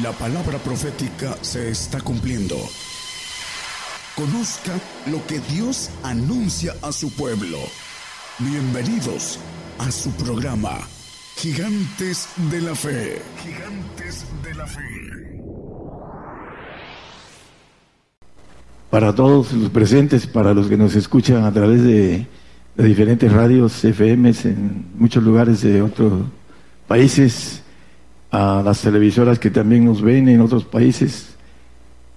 La palabra profética se está cumpliendo. Conozca lo que Dios anuncia a su pueblo. Bienvenidos a su programa, Gigantes de la Fe. Gigantes de la Fe. Para todos los presentes, para los que nos escuchan a través de, de diferentes radios, FMs en muchos lugares de otros países, a las televisoras que también nos ven en otros países.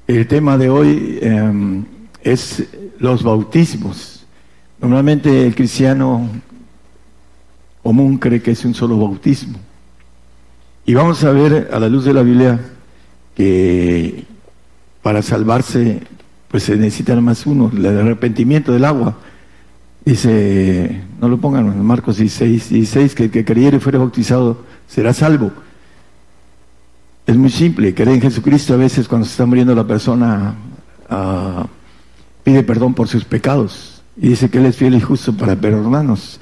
El tema de hoy em, es los bautismos. Normalmente el cristiano común cree que es un solo bautismo. Y vamos a ver a la luz de la Biblia que para salvarse pues se necesita más uno, el arrepentimiento del agua. Dice, no lo pongan en Marcos 16, 16, que el que creyere y fuera bautizado será salvo. Es muy simple, creer en Jesucristo a veces cuando se está muriendo la persona ah, pide perdón por sus pecados y dice que Él es fiel y justo para perdonarnos.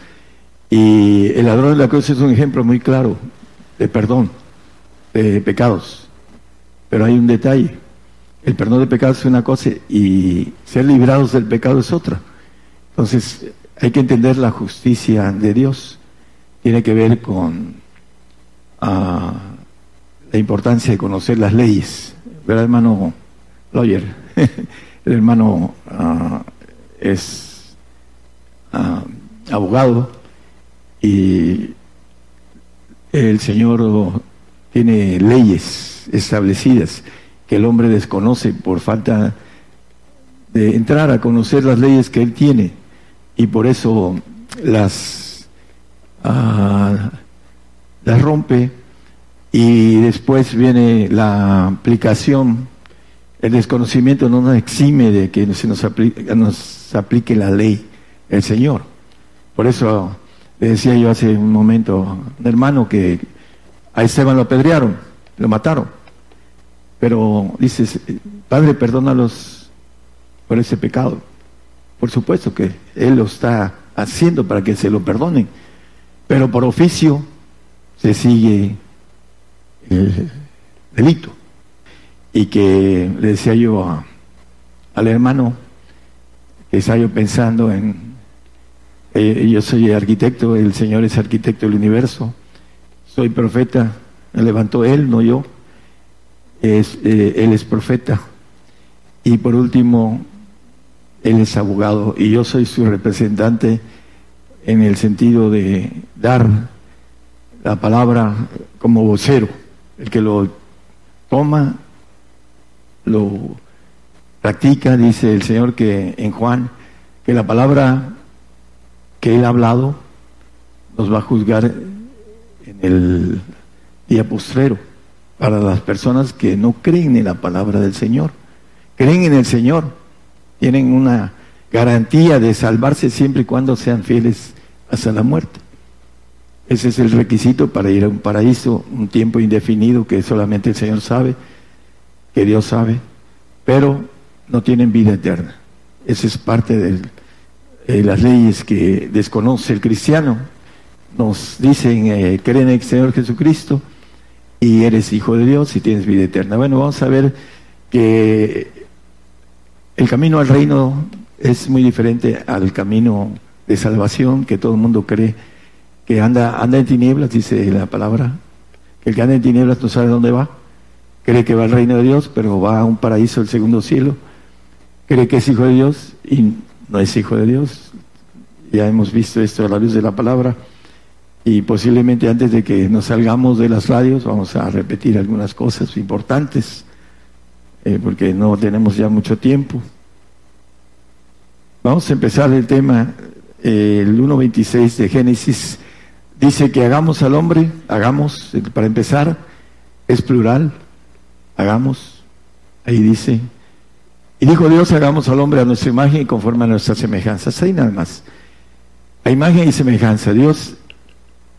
Y el ladrón de la cruz es un ejemplo muy claro de perdón de pecados. Pero hay un detalle, el perdón de pecados es una cosa y ser librados del pecado es otra. Entonces hay que entender la justicia de Dios. Tiene que ver con... Ah, la importancia de conocer las leyes. ¿Verdad, hermano Lawyer? El hermano ah, es ah, abogado y el Señor tiene leyes establecidas que el hombre desconoce por falta de entrar a conocer las leyes que él tiene y por eso las, ah, las rompe y después viene la aplicación. El desconocimiento no nos exime de que se nos aplique, nos aplique la ley, el Señor. Por eso decía yo hace un momento un hermano que a Esteban lo apedrearon, lo mataron. Pero dices, Padre, perdónalos por ese pecado. Por supuesto que Él lo está haciendo para que se lo perdonen. Pero por oficio se sigue el delito. Y que le decía yo al hermano que estaba yo pensando en, eh, yo soy arquitecto, el Señor es arquitecto del universo, soy profeta, me levantó Él, no yo, es, eh, Él es profeta. Y por último, Él es abogado y yo soy su representante en el sentido de dar la palabra como vocero el que lo toma, lo practica, dice el Señor que en Juan, que la palabra que él ha hablado nos va a juzgar en el día postrero para las personas que no creen en la palabra del Señor. Creen en el Señor, tienen una garantía de salvarse siempre y cuando sean fieles hasta la muerte. Ese es el requisito para ir a un paraíso, un tiempo indefinido que solamente el Señor sabe, que Dios sabe, pero no tienen vida eterna. Esa es parte de las leyes que desconoce el cristiano. Nos dicen, eh, creen en el Señor Jesucristo y eres hijo de Dios y tienes vida eterna. Bueno, vamos a ver que el camino al reino es muy diferente al camino de salvación que todo el mundo cree que anda, anda en tinieblas, dice la palabra, que el que anda en tinieblas no sabe dónde va, cree que va al reino de Dios, pero va a un paraíso del segundo cielo, cree que es hijo de Dios y no es hijo de Dios. Ya hemos visto esto a la luz de la palabra. Y posiblemente antes de que nos salgamos de las radios vamos a repetir algunas cosas importantes, eh, porque no tenemos ya mucho tiempo. Vamos a empezar el tema, eh, el 1.26 de Génesis Dice que hagamos al hombre, hagamos, para empezar, es plural, hagamos, ahí dice, y dijo Dios, hagamos al hombre a nuestra imagen y conforme a nuestras semejanzas, ahí nada más, a imagen y semejanza, Dios,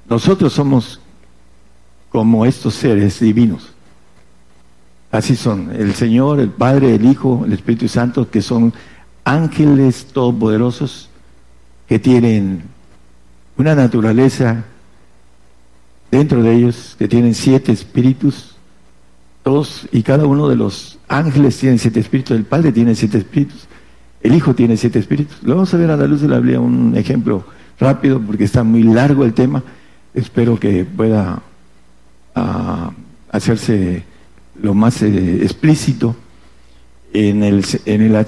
nosotros somos como estos seres divinos, así son, el Señor, el Padre, el Hijo, el Espíritu Santo, que son ángeles todopoderosos, que tienen una naturaleza dentro de ellos, que tienen siete espíritus, Todos y cada uno de los ángeles tienen siete espíritus, el Padre tiene siete espíritus, el Hijo tiene siete espíritus. Lo vamos a ver a la luz de la Biblia un ejemplo rápido porque está muy largo el tema. Espero que pueda ah, hacerse lo más eh, explícito. En el, en el,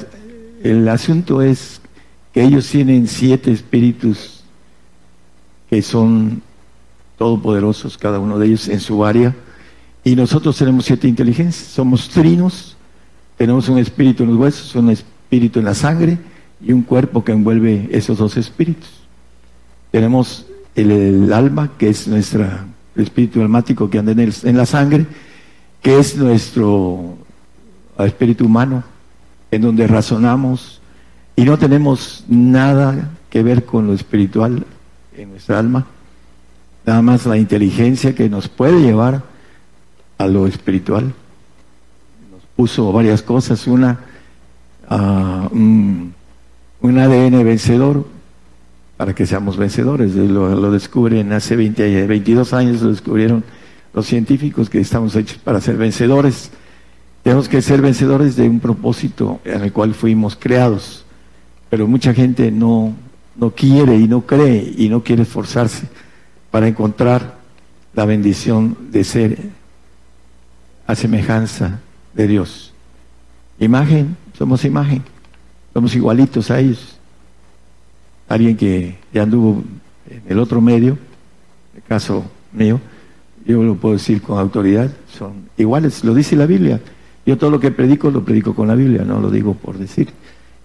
el asunto es que ellos tienen siete espíritus que son todopoderosos, cada uno de ellos en su área, y nosotros tenemos siete inteligencias, somos trinos, tenemos un espíritu en los huesos, un espíritu en la sangre y un cuerpo que envuelve esos dos espíritus. Tenemos el, alma, que es nuestra, el espíritu almático que anda en la sangre, que es nuestro espíritu humano, en donde razonamos y no tenemos nada que ver con lo espiritual en nuestra alma, nada más la inteligencia que nos puede llevar a lo espiritual. Nos puso varias cosas, una, uh, un, ADN vencedor, para que seamos vencedores. Lo, lo, descubren hace 20, 22 años, lo descubrieron los científicos que estamos hechos para ser vencedores. Tenemos que ser vencedores de un propósito en el cual fuimos creados, pero mucha gente no, no quiere y no cree y no quiere esforzarse para encontrar la bendición de ser a semejanza de Dios. Imagen, somos imagen, somos igualitos a ellos. Alguien que ya anduvo en el otro medio, el caso mío, yo lo puedo decir con autoridad, son iguales, lo dice la Biblia. Yo todo lo que predico lo predico con la Biblia, no lo digo por decir.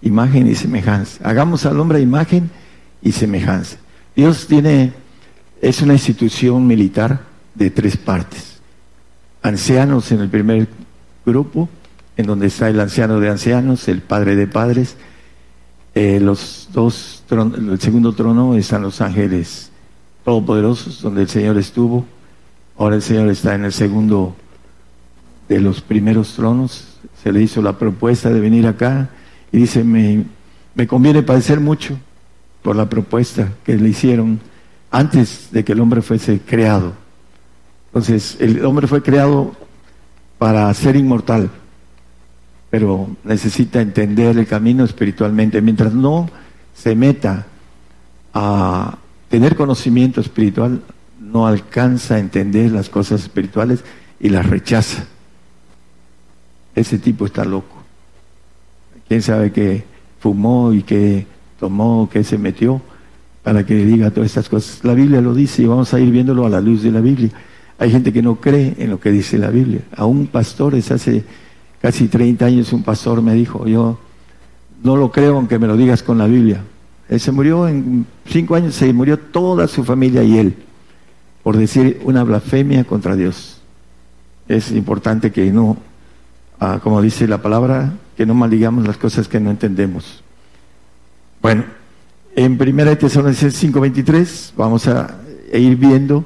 Imagen y semejanza. Hagamos al hombre imagen y semejanza. Dios tiene, es una institución militar de tres partes. Ancianos en el primer grupo, en donde está el anciano de ancianos, el padre de padres. Eh, los dos, el segundo trono están los ángeles todopoderosos, donde el Señor estuvo. Ahora el Señor está en el segundo de los primeros tronos. Se le hizo la propuesta de venir acá y dice, me, me conviene padecer mucho por la propuesta que le hicieron antes de que el hombre fuese creado. Entonces, el hombre fue creado para ser inmortal, pero necesita entender el camino espiritualmente. Mientras no se meta a tener conocimiento espiritual, no alcanza a entender las cosas espirituales y las rechaza. Ese tipo está loco. ¿Quién sabe que fumó y que tomó, que se metió para que diga todas estas cosas. La Biblia lo dice y vamos a ir viéndolo a la luz de la Biblia. Hay gente que no cree en lo que dice la Biblia. A un pastor, es hace casi 30 años, un pastor me dijo, yo no lo creo aunque me lo digas con la Biblia. Él se murió en cinco años, se murió toda su familia y él, por decir una blasfemia contra Dios. Es importante que no, ah, como dice la palabra, que no maldigamos las cosas que no entendemos. Bueno, en 1 Tesalonicenses 5:23 vamos a ir viendo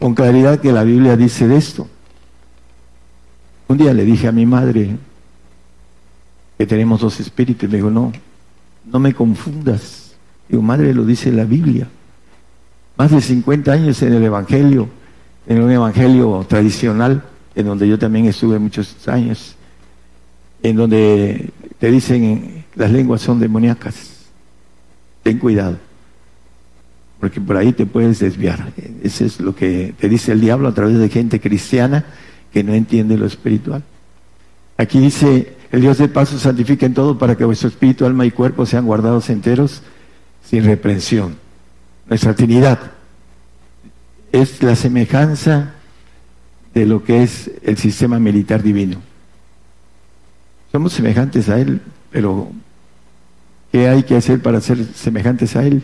con claridad que la Biblia dice de esto. Un día le dije a mi madre que tenemos dos espíritus, me dijo, no, no me confundas. Digo, madre, lo dice la Biblia. Más de 50 años en el Evangelio, en un Evangelio tradicional, en donde yo también estuve muchos años, en donde te dicen las lenguas son demoníacas ten cuidado, porque por ahí te puedes desviar. Eso es lo que te dice el diablo a través de gente cristiana que no entiende lo espiritual. Aquí dice, el Dios de paso santifica en todo para que vuestro espíritu, alma y cuerpo sean guardados enteros sin reprensión. Nuestra Trinidad es la semejanza de lo que es el sistema militar divino. Somos semejantes a Él, pero ¿Qué hay que hacer para ser semejantes a Él?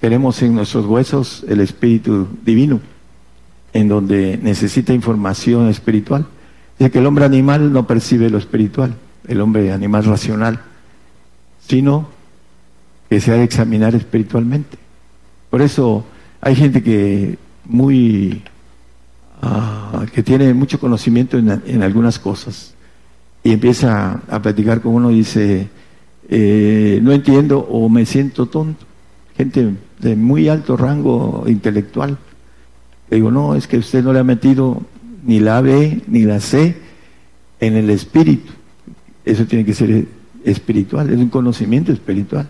Tenemos en nuestros huesos el Espíritu Divino, en donde necesita información espiritual. Ya que el hombre animal no percibe lo espiritual, el hombre animal racional, sino que se ha de examinar espiritualmente. Por eso hay gente que muy ah, que tiene mucho conocimiento en, en, algunas cosas y empieza a platicar con uno y dice eh, no entiendo o me siento tonto. Gente de muy alto rango intelectual. Le digo, no, es que usted no le ha metido ni la B ni la C en el espíritu. Eso tiene que ser espiritual, es un conocimiento espiritual.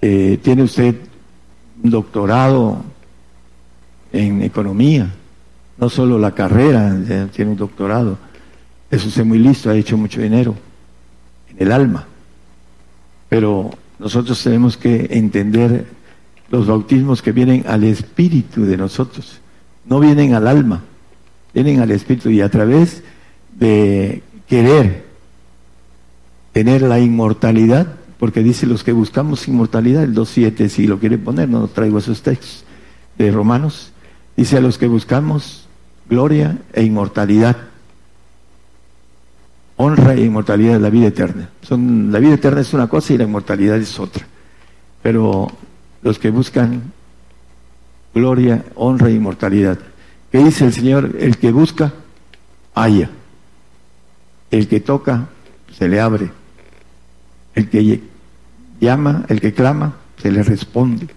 Eh, tiene usted un doctorado en economía, no solo la carrera, tiene un doctorado. Es muy listo, ha hecho mucho dinero en el alma. Pero nosotros tenemos que entender los bautismos que vienen al espíritu de nosotros, no vienen al alma, vienen al espíritu y a través de querer tener la inmortalidad, porque dice los que buscamos inmortalidad, el 2.7, si lo quiere poner, no traigo esos textos de Romanos, dice a los que buscamos gloria e inmortalidad, honra e inmortalidad la vida eterna. Son, la vida eterna es una cosa y la inmortalidad es otra. Pero los que buscan gloria, honra e inmortalidad. ¿Qué dice el Señor? El que busca, haya. El que toca, se le abre. El que llama, el que clama, se le responde.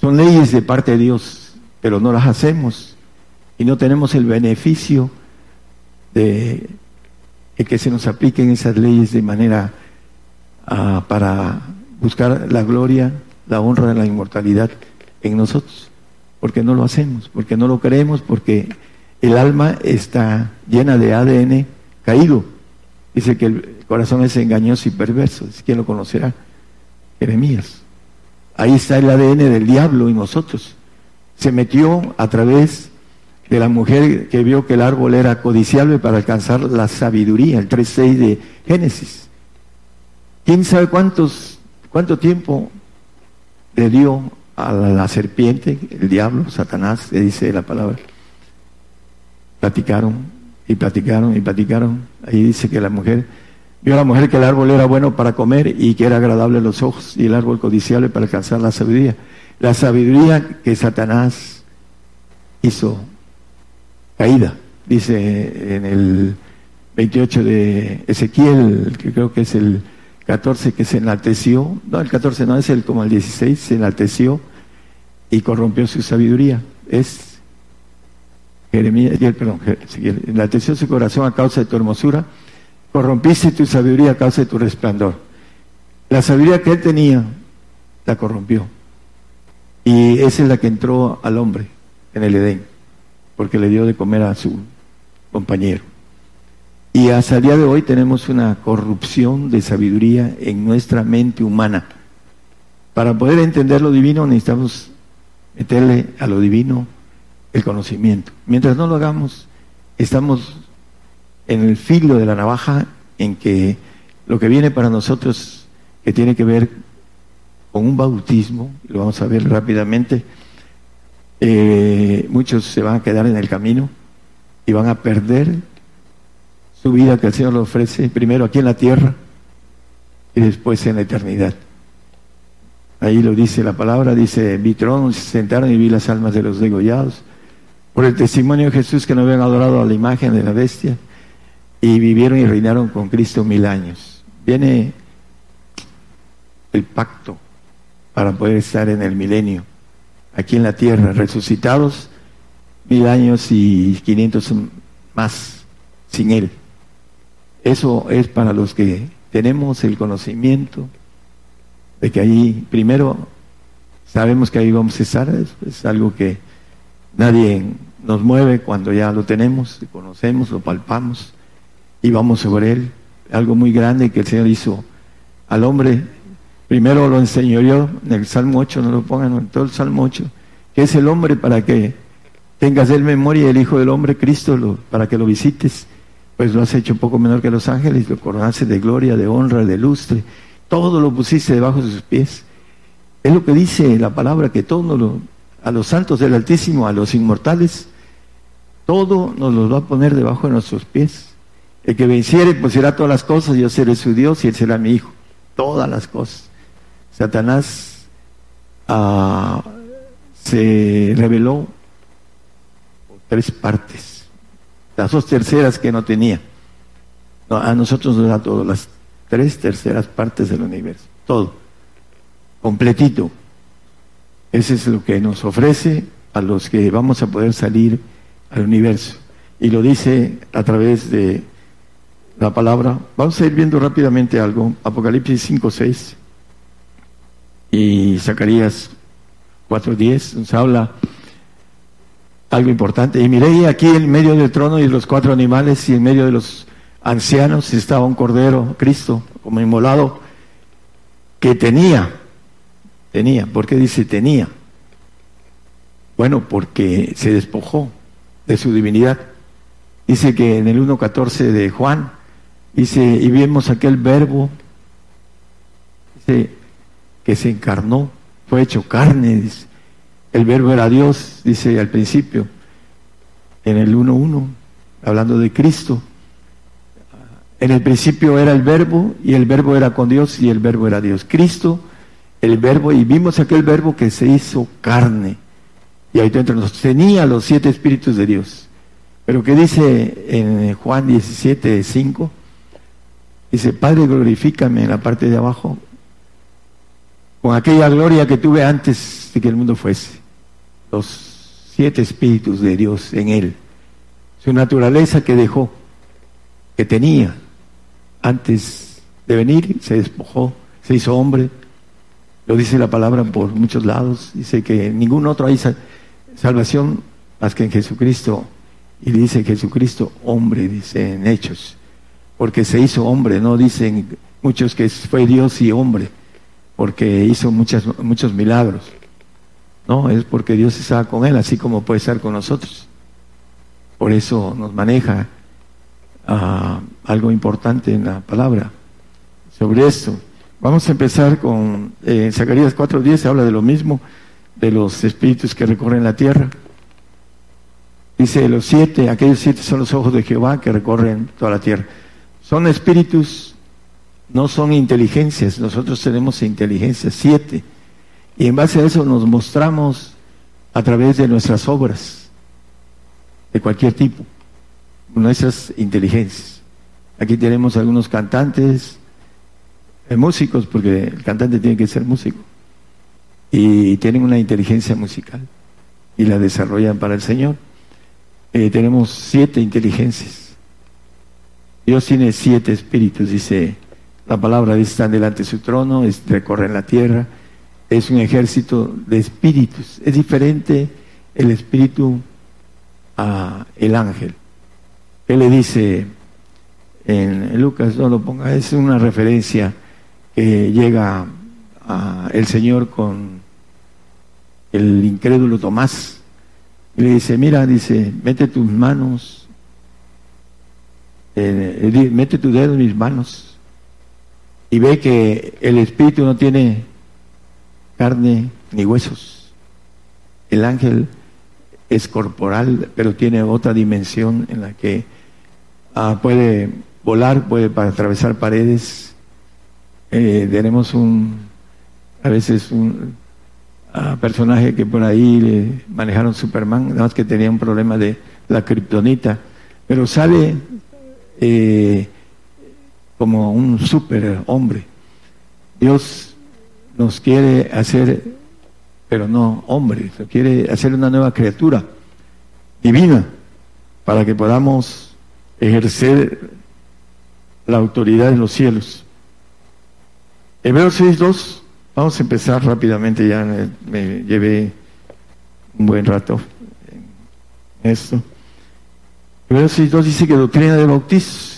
Son leyes de parte de Dios, pero no las hacemos y no tenemos el beneficio de, que se nos apliquen esas leyes de manera ah, para buscar la gloria, la honra, la inmortalidad en nosotros, porque no lo hacemos, porque no lo creemos, porque el alma está llena de ADN caído. Dice que el corazón es engañoso y perverso. ¿Quién lo conocerá? Jeremías. Ahí está el ADN del diablo en nosotros. Se metió a través de la mujer que vio que el árbol era codiciable para alcanzar la sabiduría, el 3.6 de Génesis. ¿Quién sabe cuántos, cuánto tiempo le dio a la, serpiente, el diablo, Satanás, le dice la palabra? Platicaron y platicaron y platicaron. Ahí dice que la mujer vio a la mujer que el árbol era bueno para comer y que era agradable a los ojos y el árbol codiciable para alcanzar la sabiduría. La sabiduría que Satanás hizo caída. Dice en el 28 de Ezequiel, que creo que es el 14, que se enalteció, no, el 14 no, es el como el 16, se enalteció y corrompió su sabiduría. Es Jeremías, perdón, enalteció su corazón a causa de tu hermosura, corrompiste tu sabiduría a causa de tu resplandor. La sabiduría que él tenía, la corrompió. Y esa es la que entró al hombre en el Edén porque le dio de comer a su compañero. Y hasta el día de hoy tenemos una corrupción de sabiduría en nuestra mente humana. Para poder entender lo divino necesitamos meterle a lo divino el conocimiento. Mientras no lo hagamos, estamos en el filo de la navaja en que lo que viene para nosotros, que tiene que ver con un bautismo, lo vamos a ver rápidamente, eh, muchos se van a quedar en el camino y van a perder su vida que el Señor ofrece, primero aquí en la tierra y después en la eternidad. Ahí lo dice la palabra, dice, vi se sentaron y vi las almas de los degollados, por el testimonio de Jesús que no habían adorado a la imagen de la bestia, y vivieron y reinaron con Cristo mil años. Viene el pacto para poder estar en el milenio aquí en la tierra, resucitados mil años y quinientos más sin Él. Eso es para los que tenemos el conocimiento de que ahí, primero, sabemos que ahí vamos a estar, es, algo que nadie nos mueve cuando ya lo tenemos, lo conocemos, lo palpamos y vamos sobre Él. Algo muy grande que el Señor hizo al hombre Primero lo enseñó yo en el Salmo 8, no lo pongan en todo el Salmo 8, que es el hombre para que tengas el memoria el Hijo del Hombre, Cristo, para que lo visites. Pues lo has hecho poco menor que los ángeles, lo coronaste de gloria, de honra, de lustre, todo lo pusiste debajo de sus pies. Es lo que dice la palabra, que todo a los santos del Altísimo, a los inmortales, todo nos lo va a poner debajo de nuestros pies. El que venciere, pues será todas las cosas, yo seré su Dios y él será mi hijo. Todas las cosas. Satanás ah, se reveló tres partes, las dos terceras que no tenía. a nosotros nos da todo, las tres terceras partes del universo, todo, completito. Ese es lo que nos ofrece a los que vamos a poder salir al universo. Y lo dice a través de la palabra. Vamos a ir viendo rápidamente algo. Apocalipsis 5, 6 y Zacarías 4.10 nos habla algo importante. Y miré aquí en medio del trono y los cuatro animales y en medio de los ancianos estaba un cordero, Cristo, como inmolado, que tenía, tenía, ¿por qué dice tenía? Bueno, porque se despojó de su divinidad. Dice que en el 1.14 de Juan, dice, y vemos aquel verbo, dice, que se encarnó, fue hecho carne. El verbo era Dios, dice al principio, en el 1.1, hablando de Cristo. En el principio era el verbo y el verbo era con Dios y el verbo era Dios. Cristo, el verbo, y vimos aquel verbo que se hizo carne. Y ahí dentro nos tenía los siete espíritus de Dios. Pero que dice en Juan 17, 5, dice, Padre, glorifícame en la parte de abajo con aquella gloria que tuve antes de que el mundo fuese. Los siete espíritus de Dios en él. Su naturaleza que dejó, que tenía antes de venir, se despojó, se hizo hombre. Lo dice la palabra por muchos lados. Dice que en ningún otro hay salvación más que en Jesucristo. Y dice Jesucristo hombre, dice en Hechos. Porque se hizo hombre, no dicen muchos que fue Dios y hombre porque hizo muchas, muchos milagros. No, es porque Dios estaba con él, así como puede estar con nosotros. Por eso nos maneja ah, algo importante en la palabra sobre esto. Vamos a empezar con eh, Zacarías 4.10, habla de lo mismo, de los espíritus que recorren la tierra. Dice, los siete, aquellos siete son los ojos de Jehová que recorren toda la tierra. Son espíritus no son inteligencias, nosotros tenemos inteligencia, siete. Y en base a eso nos mostramos a través de nuestras obras, de cualquier tipo, nuestras inteligencias. Aquí tenemos algunos cantantes, eh, músicos, porque el cantante tiene que ser músico, y tienen una inteligencia musical y la desarrollan para el Señor. Eh, tenemos siete inteligencias. Dios tiene siete espíritus, dice la palabra de están delante de su trono, es, recorren la tierra, es un ejército de espíritus. Es diferente el espíritu a el ángel. Él le dice en Lucas, no lo ponga, es una referencia que llega a el Señor con el incrédulo Tomás. Y le dice, mira, dice, mete tus manos, eh, mete tu dedo en mis manos y ve que el espíritu no tiene carne ni huesos. El ángel es corporal, pero tiene otra dimensión en la que ah, puede volar, puede atravesar paredes. Eh, tenemos un, a veces un ah, personaje que por ahí le manejaron Superman, nada más que tenía un problema de la kriptonita, pero sale eh, como un super hombre. Dios nos quiere hacer, pero no hombre, quiere hacer una nueva criatura divina para que podamos ejercer la autoridad en los cielos. Hebreos 6.2, vamos a empezar rápidamente, ya me, llevé un buen rato en esto. Hebreos 6.2 dice que doctrina de bautizo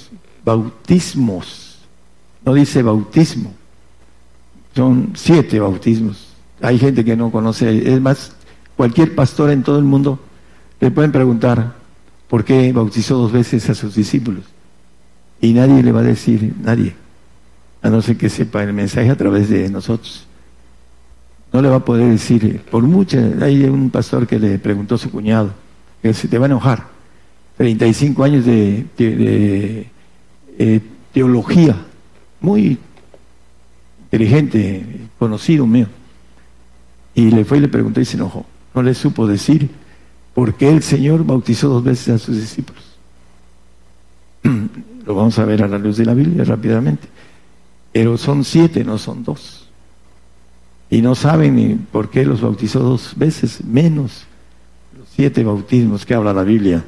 bautismos, no dice bautismo, son siete bautismos. Hay gente que no conoce, es más, cualquier pastor en todo el mundo le pueden preguntar por qué bautizó dos veces a sus discípulos. Y nadie le va a decir, nadie, a no ser que sepa el mensaje a través de nosotros. No le va a poder decir, por mucho, hay un pastor que le preguntó a su cuñado, que se te va a enojar, 35 años de, de eh, teología, muy inteligente, conocido mío. Y le fue y le preguntó y se enojó. No le supo decir por qué el Señor bautizó dos veces a sus discípulos. Lo vamos a ver a la luz de la Biblia rápidamente. Pero son siete, no son dos. Y no saben ni por qué los bautizó dos veces, menos siete bautismos que habla la Biblia.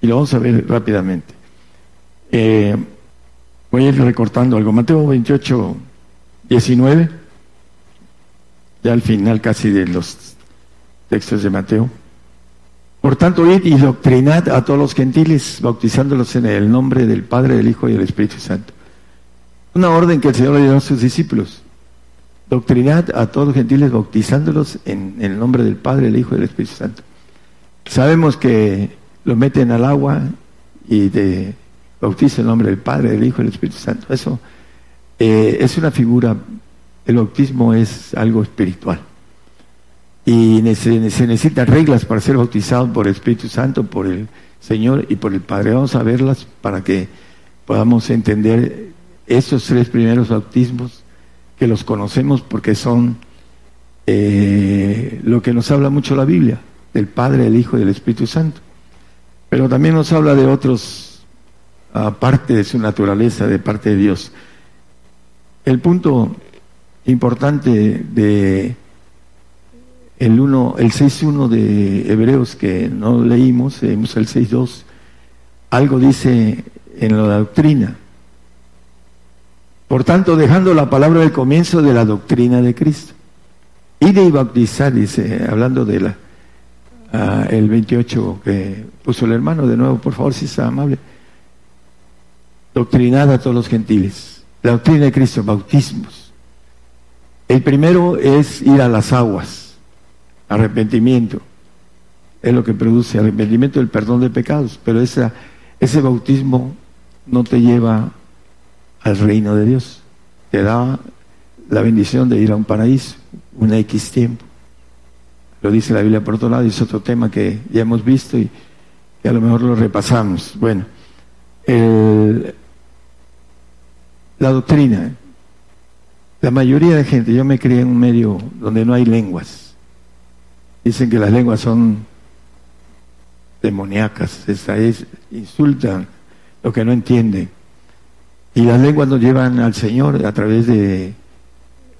Y lo vamos a ver rápidamente. Eh, voy a ir recortando algo. Mateo 28, 19, ya al final casi de los textos de Mateo. Por tanto, id y doctrinad a todos los gentiles, bautizándolos en el nombre del Padre, del Hijo y del Espíritu Santo. Una orden que el Señor le dio a sus discípulos. Doctrinad a todos los gentiles, bautizándolos en, el nombre del Padre, del Hijo y del Espíritu Santo. Sabemos que lo meten al agua y de bautiza en nombre del Padre, del Hijo y del Espíritu Santo. Eso eh, es una figura, el bautismo es algo espiritual y se, necesitan reglas para ser bautizado por el Espíritu Santo, por el Señor y por el Padre. Vamos a verlas para que podamos entender esos tres primeros bautismos que los conocemos porque son eh, lo que nos habla mucho la Biblia, del Padre, del Hijo y del Espíritu Santo. Pero también nos habla de otros, aparte de su naturaleza, de parte de Dios. El punto importante de el, uno, el 6.1 de Hebreos que no leímos, leímos el 6.2, algo dice en la doctrina. Por tanto, dejando la palabra del comienzo de la doctrina de Cristo. y y bautizar, dice, hablando de la ah, el 28 que puso el hermano, de nuevo, por favor, si es amable. Doctrinad a todos los gentiles. La doctrina de Cristo, bautismos. El primero es ir a las aguas arrepentimiento. Es lo que produce arrepentimiento, el perdón de pecados. Pero ese bautismo no te lleva al reino de Dios. Te da la bendición de ir a un paraíso, un X tiempo. Lo dice la Biblia por otro lado, es otro tema que ya hemos visto y a lo mejor lo repasamos. Bueno, la doctrina. La mayoría de gente, yo me crié en un medio donde no hay lenguas Dicen que las lenguas son demoníacas, esa es, insultan lo que no entienden. Y las lenguas nos llevan al Señor a través de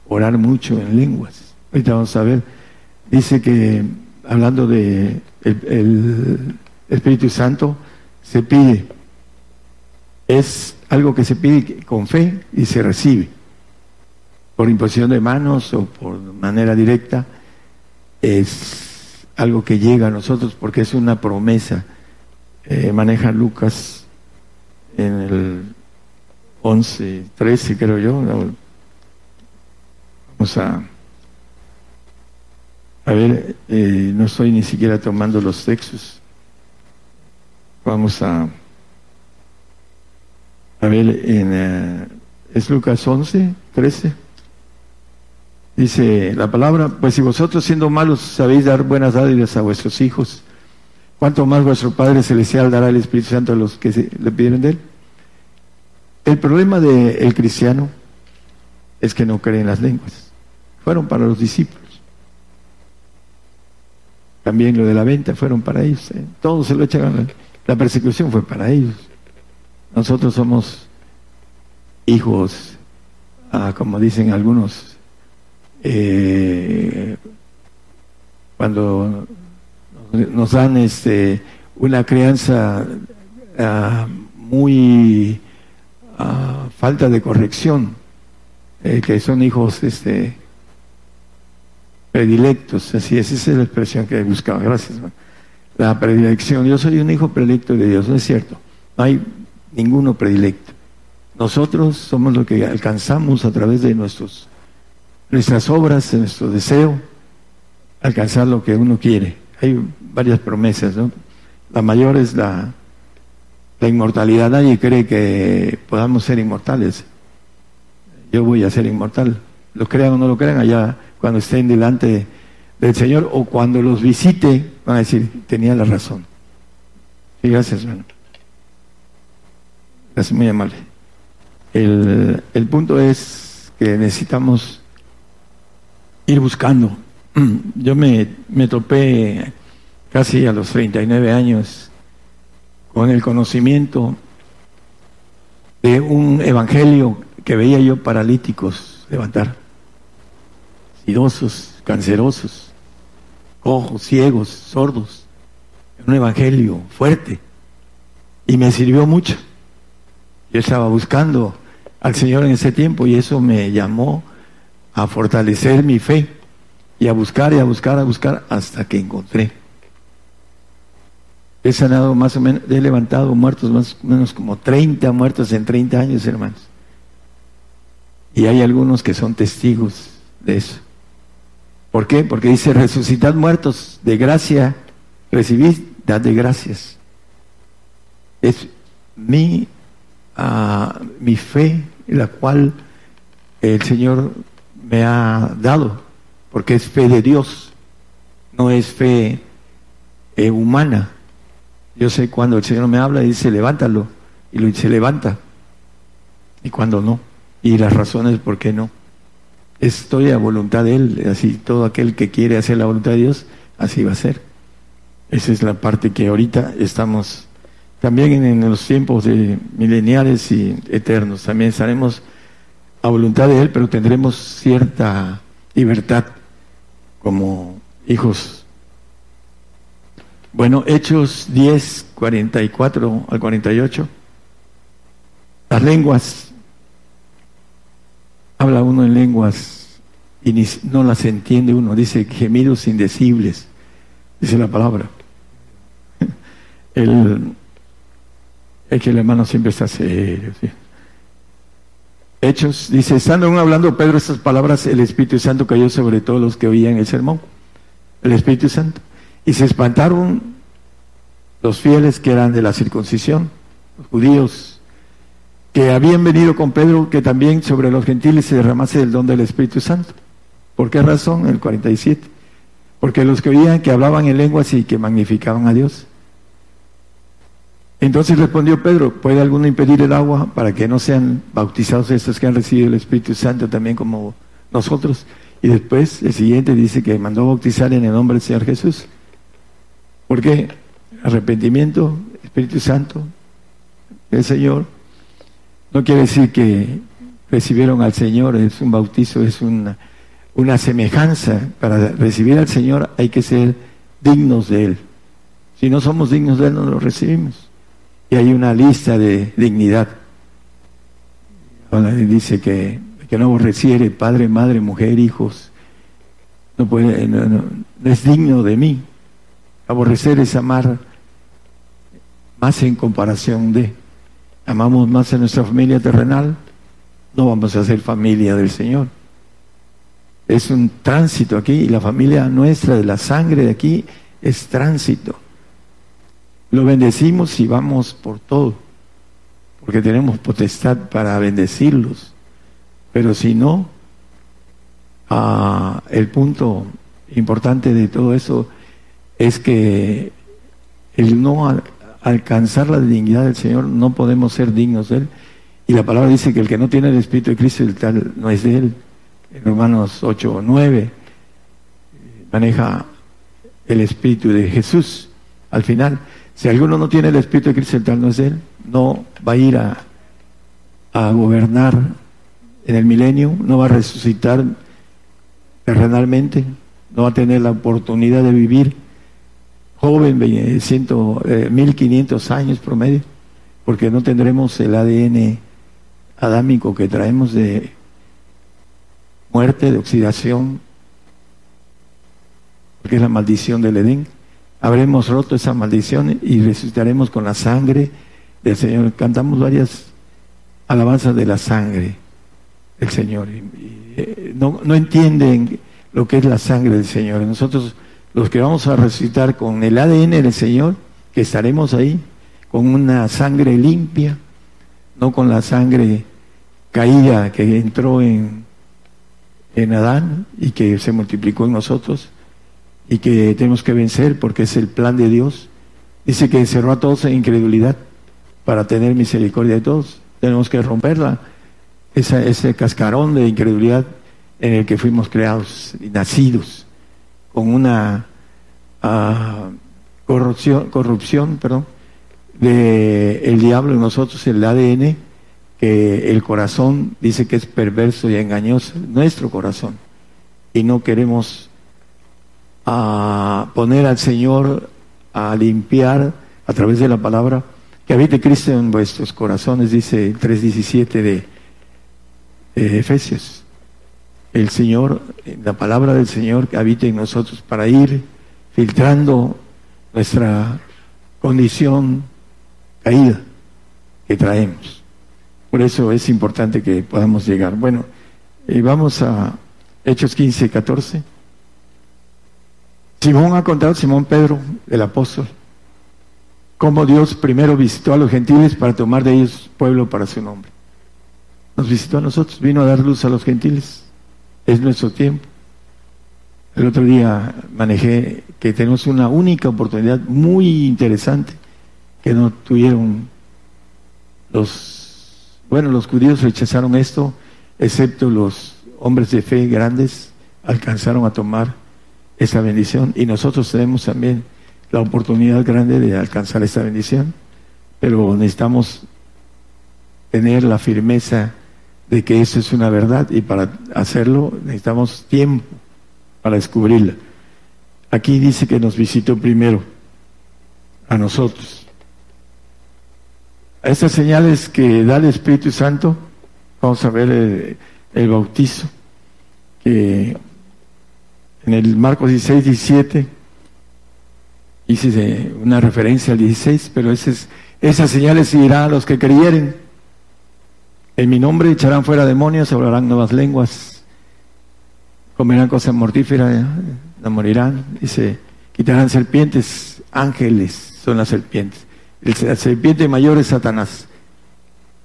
orar mucho en lenguas. Ahorita vamos a ver, dice que hablando de el, Espíritu Santo, se pide, es algo que se pide con fe y se recibe, por imposición de manos o por manera directa es algo que llega a nosotros porque es una promesa. Eh, maneja Lucas en el 11, 13 creo yo. Vamos a, a ver, eh, no estoy ni siquiera tomando los textos. Vamos a, a ver, en, eh, es Lucas 11, 13. Dice la palabra, pues si vosotros siendo malos sabéis dar buenas dádivas a vuestros hijos, ¿cuánto más vuestro Padre Celestial dará el Espíritu Santo a los que le pidieron de él? El problema del cristiano es que no creen las lenguas. Fueron para los discípulos. También lo de la venta fueron para ellos. ¿eh? Todos se lo echan. La persecución fue para ellos. Nosotros somos hijos, ah, como dicen algunos, eh, cuando nos dan este, una crianza ah, muy ah, falta de corrección, eh, que son hijos este, predilectos, así es, esa es la expresión que buscaba, gracias. La predilección, yo soy un hijo predilecto de Dios, no es cierto, hay ninguno predilecto. Nosotros somos lo que alcanzamos a través de nuestros nuestras obras, nuestro deseo, alcanzar lo que uno quiere. Hay varias promesas, ¿no? La mayor es la, la inmortalidad. Nadie cree que podamos ser inmortales. Yo voy a ser inmortal. Lo crean o no lo crean, allá cuando estén delante del Señor o cuando los visite, van a decir, tenía la razón. Sí, gracias, hermano. Gracias, muy amable. El, el punto es que necesitamos ir buscando. Yo me, me topé casi a los 39 años con el conocimiento de un evangelio que veía yo paralíticos levantar, idosos, cancerosos, ojos ciegos, sordos, un evangelio fuerte. Y me sirvió mucho. Yo estaba buscando al Señor en ese tiempo y eso me llamó a fortalecer mi fe y a buscar y a buscar, a buscar hasta que encontré. He sanado más o menos, he levantado muertos más o menos como 30 muertos en 30 años, hermanos. Y hay algunos que son testigos de eso. ¿Por qué? Porque dice, resucitad muertos, de gracia recibid, dad de gracias. Es mi, uh, mi fe, la cual el Señor me ha dado, porque es fe de Dios, no es fe eh, humana. Yo sé cuando el Señor me habla dice, levántalo, y lo se levanta, y cuando no, y las razones por qué no. Estoy a voluntad de Él, así todo aquel que quiere hacer la voluntad de Dios, así va a ser. Esa es la parte que ahorita estamos, también en, los tiempos de mileniales y eternos, también estaremos a voluntad de Él, pero tendremos cierta libertad como hijos bueno, Hechos 10, 44 al 48. Las lenguas, habla uno en lenguas y no las entiende uno, dice gemidos indecibles, dice la palabra. El, es que el hermano siempre está serio. Hechos, dice, estando aún hablando Pedro estas palabras, el Espíritu Santo cayó sobre todos los que oían el sermón. El Espíritu Santo. Y se espantaron los fieles que eran de la circuncisión, los judíos, que habían venido con Pedro, que también sobre los gentiles se derramase el don del Espíritu Santo. ¿Por qué razón? El 47. Porque los que oían que hablaban en lenguas y que magnificaban a Dios. Entonces respondió Pedro, ¿puede alguno impedir el agua para que no sean bautizados estos que han recibido el Espíritu Santo también como nosotros? Y después el siguiente dice que mandó bautizar en el nombre del Señor Jesús. Porque arrepentimiento, Espíritu Santo, el Señor, no quiere decir que recibieron al Señor, es un bautizo, es una, una semejanza. Para recibir al Señor hay que ser dignos de Él. Si no somos dignos de Él, no lo recibimos. Y hay una lista de dignidad. Dice que, que no aborreciere padre, madre, mujer, hijos, no, puede, no es digno de mí. Aborrecer es amar más en comparación de. Amamos más a nuestra familia terrenal, no vamos a ser familia del Señor. Es un tránsito aquí y la familia nuestra de la sangre de aquí es tránsito. Lo bendecimos y vamos por todo, porque tenemos potestad para bendecirlos. Pero si no, ah, el punto importante de todo eso es que el no alcanzar la dignidad del Señor no podemos ser dignos de Él. Y la palabra dice que el que no tiene el Espíritu de Cristo, el tal no es de Él. En Romanos 8 o 9 maneja el Espíritu de Jesús. Al final, si alguno no tiene el Espíritu de Cristo, el tal no es Él, no va a ir a, a gobernar en el milenio, no va a resucitar terrenalmente, no va a tener la oportunidad de vivir joven, ciento, eh, 1500 años promedio, porque no tendremos el ADN adámico que traemos de muerte, de oxidación, porque es la maldición del Edén. Habremos roto esa maldición y resucitaremos con la sangre del Señor. Cantamos varias alabanzas de la sangre del Señor. Eh, no, no entienden lo que es la sangre del Señor. Nosotros los que vamos a resucitar con el ADN del Señor, que estaremos ahí, con una sangre limpia, no con la sangre caída que entró en, en Adán y que se multiplicó en nosotros y que tenemos que vencer porque es el plan de Dios. Dice que cerró a todos en incredulidad para tener misericordia de todos. Tenemos que romperla, esa, ese cascarón de incredulidad en el que fuimos creados y nacidos con una uh, corrupción, corrupción perdón, de el diablo en nosotros, el ADN, que el corazón dice que es perverso y engañoso, nuestro corazón, y no queremos a poner al Señor a limpiar a través de la palabra, que habite Cristo en vuestros corazones, dice el 3.17 de, de Efesios. El Señor, la palabra del Señor que habite en nosotros para ir filtrando nuestra condición caída que traemos. Por eso es importante que podamos llegar. Bueno, y vamos a Hechos 15, 14. Simón ha contado, Simón Pedro, el apóstol, cómo Dios primero visitó a los gentiles para tomar de ellos pueblo para su nombre. Nos visitó a nosotros, vino a dar luz a los gentiles. Es nuestro tiempo. El otro día manejé que tenemos una única oportunidad muy interesante que no tuvieron los, bueno, los judíos rechazaron esto, excepto los hombres de fe grandes alcanzaron a tomar esa bendición y nosotros tenemos también la oportunidad grande de alcanzar esa bendición, pero necesitamos tener la firmeza de que eso es una verdad y para hacerlo necesitamos tiempo para descubrirla. Aquí dice que nos visitó primero a nosotros. A estas señales que da el Espíritu Santo, vamos a ver el, el bautizo, que en el Marcos 16, 17, hice una referencia al 16, pero esas, esas señales irán a los que creyeren. En mi nombre echarán fuera demonios, hablarán nuevas lenguas, comerán cosas mortíferas, no morirán, dice, quitarán serpientes, ángeles son las serpientes. La serpiente mayor es Satanás.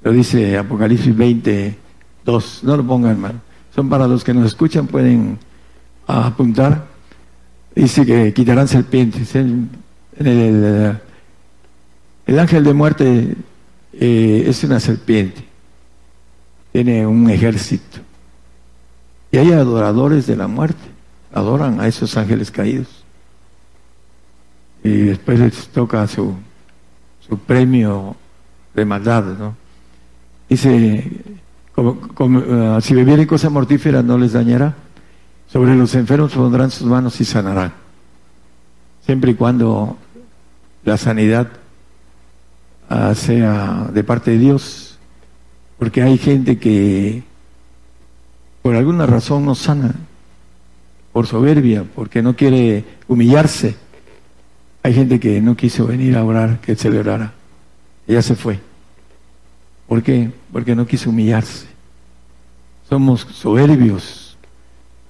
Lo dice Apocalipsis 20, 2. No lo pongan, hermano. Son para los que nos escuchan, pueden a apuntar, dice que quitarán serpientes. El, el, el ángel de muerte eh, es una serpiente, tiene un ejército. Y hay adoradores de la muerte, adoran a esos ángeles caídos. Y después les toca su, su premio de maldad, ¿no? Dice, como, uh, si bebieren cosas mortíferas no les dañará sobre los enfermos pondrán sus manos y sanarán. Siempre y cuando la sanidad ah, sea de parte de Dios. Porque hay gente que por alguna razón no sana, por soberbia, porque no quiere humillarse. Hay gente que no quiso venir a orar, que celebrara. Ella se fue. ¿Por qué? Porque no quiso humillarse. Somos soberbios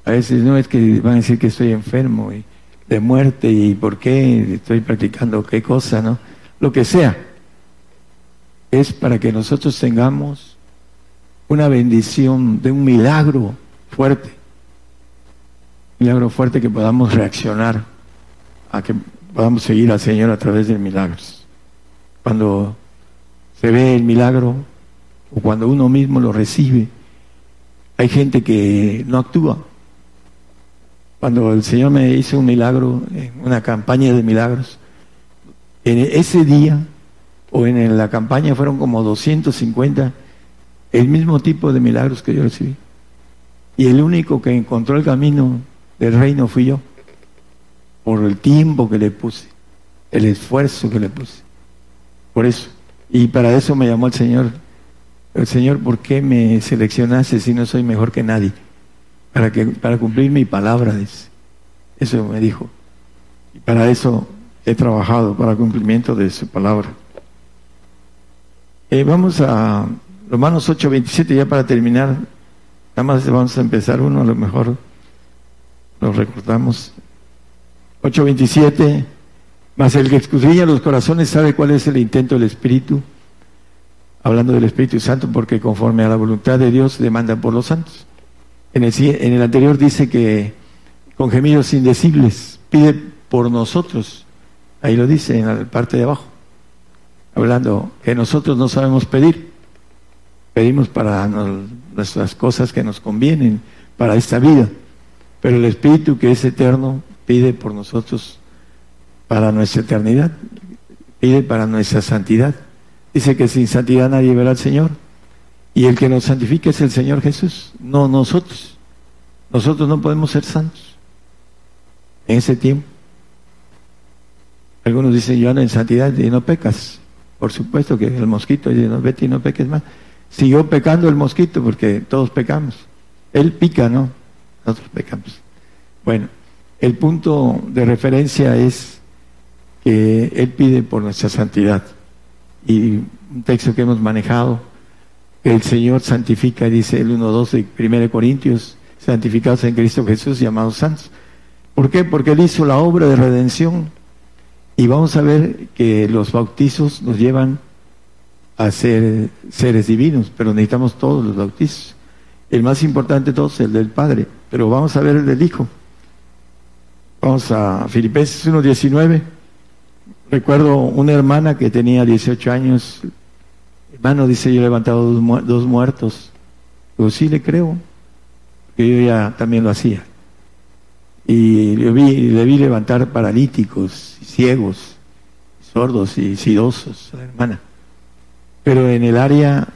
a veces no es que van a decir que estoy enfermo y de muerte y por qué estoy practicando qué cosa, ¿no? Lo que sea. Es para que nosotros tengamos una bendición de un milagro fuerte. Milagro fuerte que podamos reaccionar a que podamos seguir al Señor a través de milagros. Cuando se ve el milagro o cuando uno mismo lo recibe, hay gente que no actúa cuando el Señor me hizo un milagro, en una campaña de milagros, en ese día o en la campaña fueron como 250, el mismo tipo de milagros que yo recibí. Y el único que encontró el camino del reino fui yo, por el tiempo que le puse, el esfuerzo que le puse. Por eso. Y para eso me llamó el Señor. El Señor, ¿por qué me seleccionaste si no soy mejor que nadie? Para, que, para cumplir mi palabra, dice. Eso me dijo. Y para eso he trabajado, para cumplimiento de su palabra. Eh, vamos a Romanos 8, 27, ya para terminar. Nada más vamos a empezar uno, a lo mejor lo recordamos. 8.27, más el que escudriña los corazones sabe cuál es el intento del Espíritu, hablando del Espíritu Santo, porque conforme a la voluntad de Dios demanda por los santos. En el, en el anterior dice que con gemidos indecibles pide por nosotros. Ahí lo dice en la parte de abajo. Hablando que nosotros no sabemos pedir. Pedimos para nuestras cosas que nos convienen, para esta vida. Pero el Espíritu que es eterno pide por nosotros para nuestra eternidad. Pide para nuestra santidad. Dice que sin santidad nadie verá al Señor. Y el que nos santifica es el Señor Jesús, no nosotros. Nosotros no podemos ser santos. en ese tiempo. Algunos dicen, yo ando en santidad y no pecas. Por supuesto que el mosquito dice, no, vete y no peques más. Siguió pecando el mosquito porque todos pecamos. Él pica, ¿no? Nosotros pecamos. Bueno, el punto de referencia es que Él pide por nuestra santidad. Y un texto que hemos manejado, el Señor santifica, dice el 1.12 de 1 Corintios, santificados en Cristo Jesús, llamados santos. ¿Por qué? Porque Él hizo la obra de redención. Y vamos a ver que los bautizos nos llevan a ser seres divinos, pero necesitamos todos los bautizos. El más importante de todos es el del Padre, pero vamos a ver el del Hijo. Vamos a Filipenses 1.19. Recuerdo una hermana que tenía 18 años. Hermano, dice, yo he levantado dos, muertos. Digo, sí le creo, que yo ya también lo hacía. Y le vi, le vi levantar paralíticos, ciegos, sordos y sidosos a la hermana. Pero en el área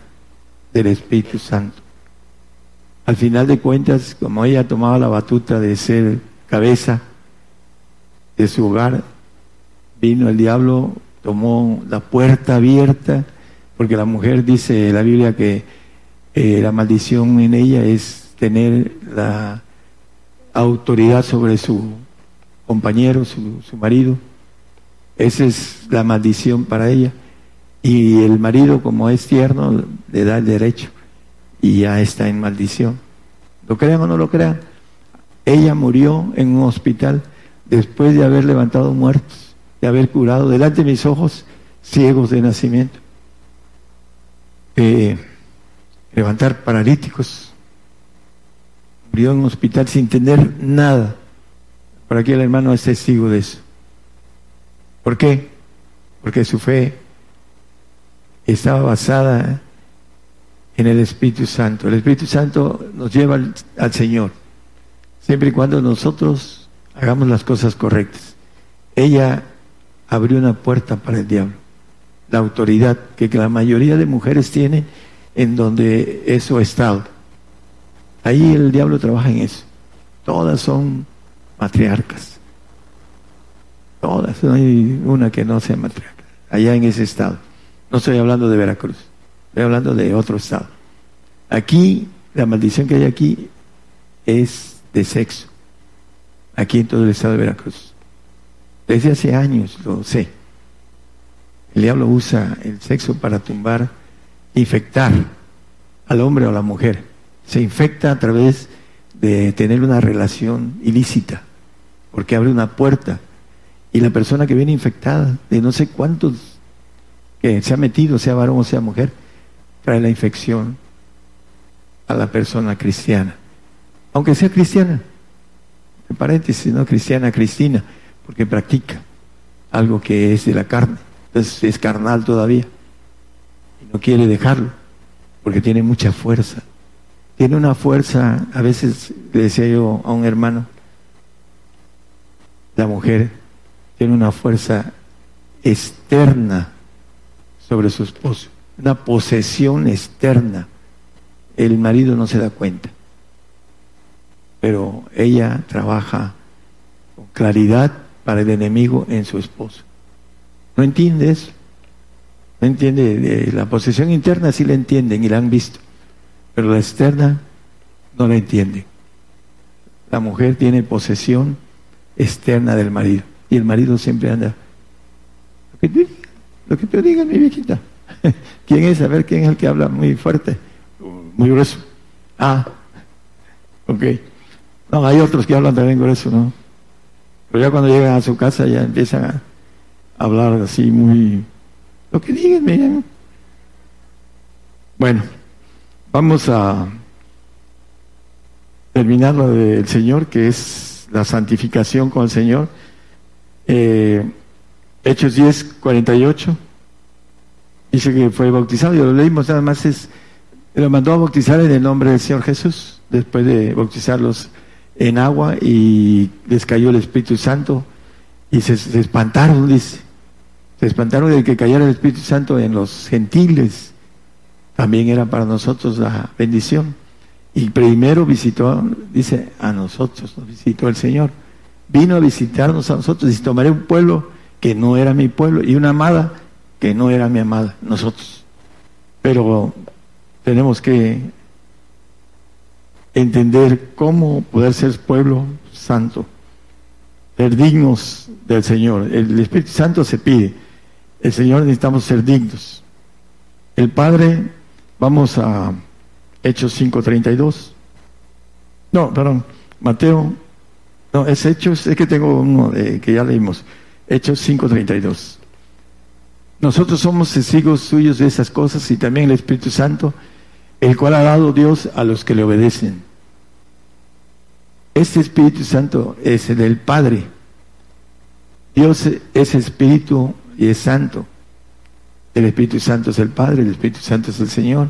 del Espíritu Santo. Al final de cuentas, como ella tomaba la batuta de ser cabeza de su hogar, vino el diablo, tomó la puerta abierta, porque la mujer dice en la Biblia que eh, la maldición en ella es tener la autoridad sobre su compañero, su, su marido. Esa es la maldición para ella. Y el marido, como es tierno, le da el derecho y ya está en maldición. ¿Lo crean o no lo crean? Ella murió en un hospital después de haber levantado muertos, de haber curado delante de mis ojos ciegos de nacimiento, eh, levantar paralíticos. Murió en un hospital sin tener nada. Por aquí el hermano es testigo de eso. ¿Por qué? Porque su fe estaba basada en el Espíritu Santo. El Espíritu Santo nos lleva al, al Señor, siempre y cuando nosotros hagamos las cosas correctas. Ella abrió una puerta para el diablo. La autoridad que la mayoría de mujeres tiene en donde eso ha estado. Ahí el diablo trabaja en eso. Todas son matriarcas. Todas, no hay una que no sea matriarca. Allá en ese estado. No estoy hablando de Veracruz, estoy hablando de otro estado. Aquí, la maldición que hay aquí es de sexo aquí en todo el estado de Veracruz. Desde hace años lo sé. El diablo usa el sexo para tumbar, infectar al hombre o a la mujer. Se infecta a través de tener una relación ilícita, porque abre una puerta. Y la persona que viene infectada, de no sé cuántos que se ha metido, sea varón o sea mujer, trae la infección a la persona cristiana, aunque sea cristiana en paréntesis, ¿no? Cristiana Cristina, porque practica algo que es de la carne, entonces es carnal todavía y no quiere dejarlo, porque tiene mucha fuerza. Tiene una fuerza, a veces le decía yo a un hermano, la mujer tiene una fuerza externa sobre su esposo, una posesión externa. El marido no se da cuenta pero ella trabaja con claridad para el enemigo en su esposo. ¿No entiende eso? ¿No entiende? La posesión interna sí la entienden y la han visto, pero la externa no la entienden. La mujer tiene posesión externa del marido y el marido siempre anda. Lo que te, lo que te diga mi viejita. ¿Quién es? A ver quién es el que habla muy fuerte, muy grueso. Ah, ok. No, hay otros que hablan también eso, ¿no? Pero ya cuando llegan a su casa ya empiezan a hablar así muy... Lo que digan, miren. Bueno, vamos a terminar lo del Señor, que es la santificación con el Señor. Eh, Hechos 10, 48. Dice que fue bautizado, y lo leímos nada más, es, lo mandó a bautizar en el nombre del Señor Jesús, después de bautizarlos en agua y les cayó el Espíritu Santo y se, espantaron, dice. Se espantaron de que cayera el Espíritu Santo en los gentiles. También era para nosotros la bendición. Y primero visitó, dice, a nosotros nos visitó el Señor. vino a visitarnos a nosotros y tomaré un pueblo que no era mi pueblo y una amada que no era mi amada, nosotros. Pero tenemos que entender cómo poder ser pueblo santo, ser dignos del Señor. El Espíritu Santo se pide, el Señor necesitamos ser dignos. El Padre, vamos a Hechos 5.32. No, perdón, Mateo, no, es Hechos, es que tengo uno que ya leímos, Hechos 5.32. Nosotros somos testigos suyos de esas cosas y también el Espíritu Santo, el cual ha dado Dios a los que le obedecen. Este Espíritu Santo es el del Padre. Dios es Espíritu y es Santo. El Espíritu Santo es el Padre, el Espíritu Santo es el Señor,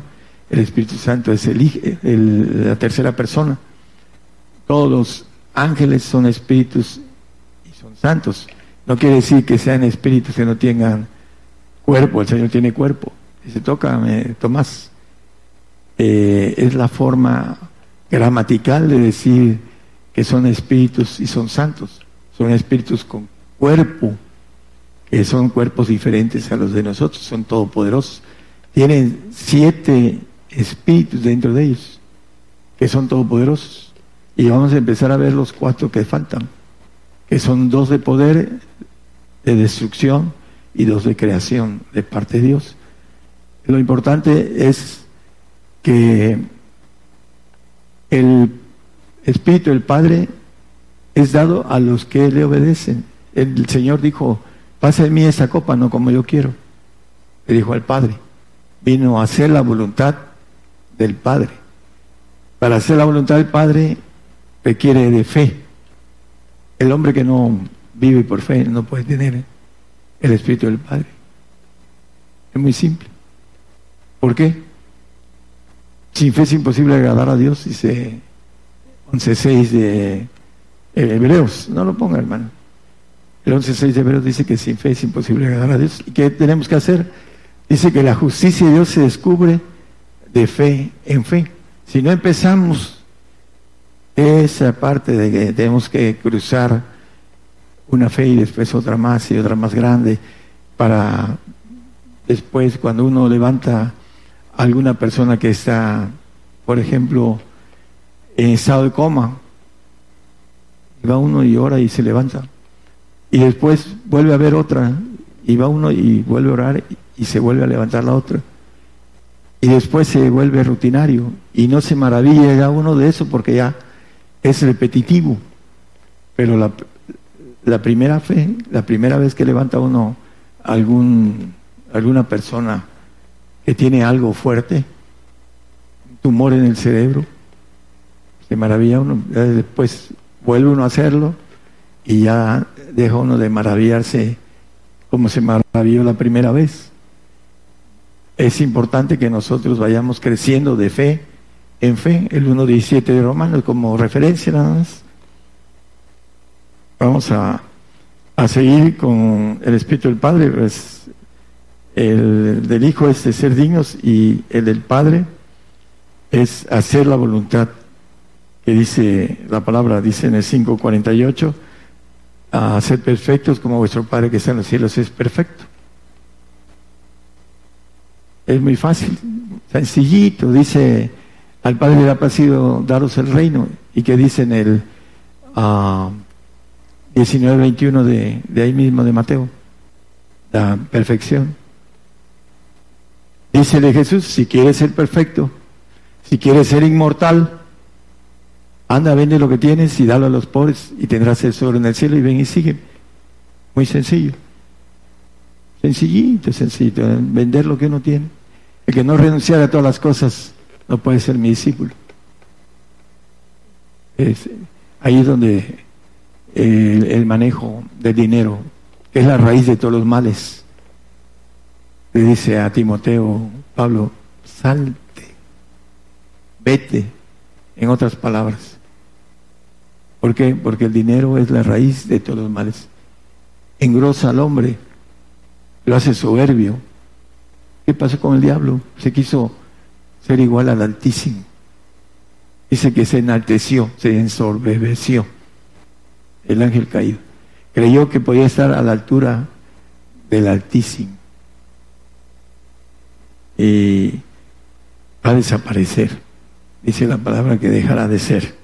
el Espíritu Santo es el, la tercera persona. Todos los ángeles son espíritus y son santos. No quiere decir que sean espíritus que no tengan cuerpo, el Señor tiene cuerpo. Dice, toca, Tomás. Eh, es la forma gramatical de decir que son espíritus y son santos. Son espíritus con cuerpo, que son cuerpos diferentes a los de nosotros, son todopoderosos. Tienen siete espíritus dentro de ellos, que son todopoderosos. Y vamos a empezar a ver los cuatro que faltan, que son dos de poder, de destrucción y dos de creación de parte de Dios. Lo importante es que el Espíritu del Padre es dado a los que le obedecen. El Señor dijo, pasa en mí esa copa, no como yo quiero. Le dijo al Padre, vino a hacer la voluntad del Padre. Para hacer la voluntad del Padre requiere de fe. El hombre que no vive por fe no puede tener el Espíritu del Padre. Es muy simple. ¿Por qué? Sin fe es imposible agradar a Dios, dice 11.6 de Hebreos. No lo ponga, hermano. El 11.6 de Hebreos dice que sin fe es imposible agradar a Dios. ¿Y qué tenemos que hacer? Dice que la justicia de Dios se descubre de fe en fe. Si no empezamos esa parte de que tenemos que cruzar una fe y después otra más y otra más grande para después cuando uno levanta a alguna persona que está, por ejemplo, en estado de coma, va uno y ora y se levanta. Y después vuelve a ver otra, y va uno y vuelve a orar y se vuelve a levantar la otra. Y después se vuelve rutinario y no se maravilla ya uno de eso porque ya es repetitivo. Pero la, la primera fe, la primera vez que levanta uno algún, alguna persona que tiene algo fuerte, tumor en el cerebro, se maravilla uno, después vuelve uno a hacerlo y ya deja uno de maravillarse como se maravilló la primera vez. Es importante que nosotros vayamos creciendo de fe en fe, el 1.17 de Romanos como referencia nada más. Vamos a, a seguir con el Espíritu del Padre, pues el del Hijo es de ser dignos y el del Padre es hacer la voluntad que dice la palabra, dice en el 5.48, a ser perfectos como vuestro Padre que está en los cielos es perfecto. Es muy fácil, sencillito, dice, al Padre le ha placido daros el reino, y que dice en el uh, 19-21 de, de ahí mismo de Mateo, la perfección. Dícele Jesús, si quieres ser perfecto, si quieres ser inmortal, Anda, vende lo que tienes y dalo a los pobres y tendrás el tesoro en el cielo y ven y sigue. Muy sencillo. Sencillito, sencillito. Vender lo que uno tiene. El que no renunciara a todas las cosas no puede ser mi discípulo. Ahí es donde el, el, manejo del dinero, es la raíz de todos los males, le dice a Timoteo, Pablo, salte, vete, en otras palabras. ¿Por qué? Porque el dinero es la raíz de todos los males. Engrosa al hombre, lo hace soberbio. ¿Qué pasó con el diablo? Se quiso ser igual al Altísimo. Dice que se enalteció, se ensorbeció. el ángel caído. Creyó que podía estar a la altura del Altísimo. Y va a desaparecer. Dice la palabra que dejará de ser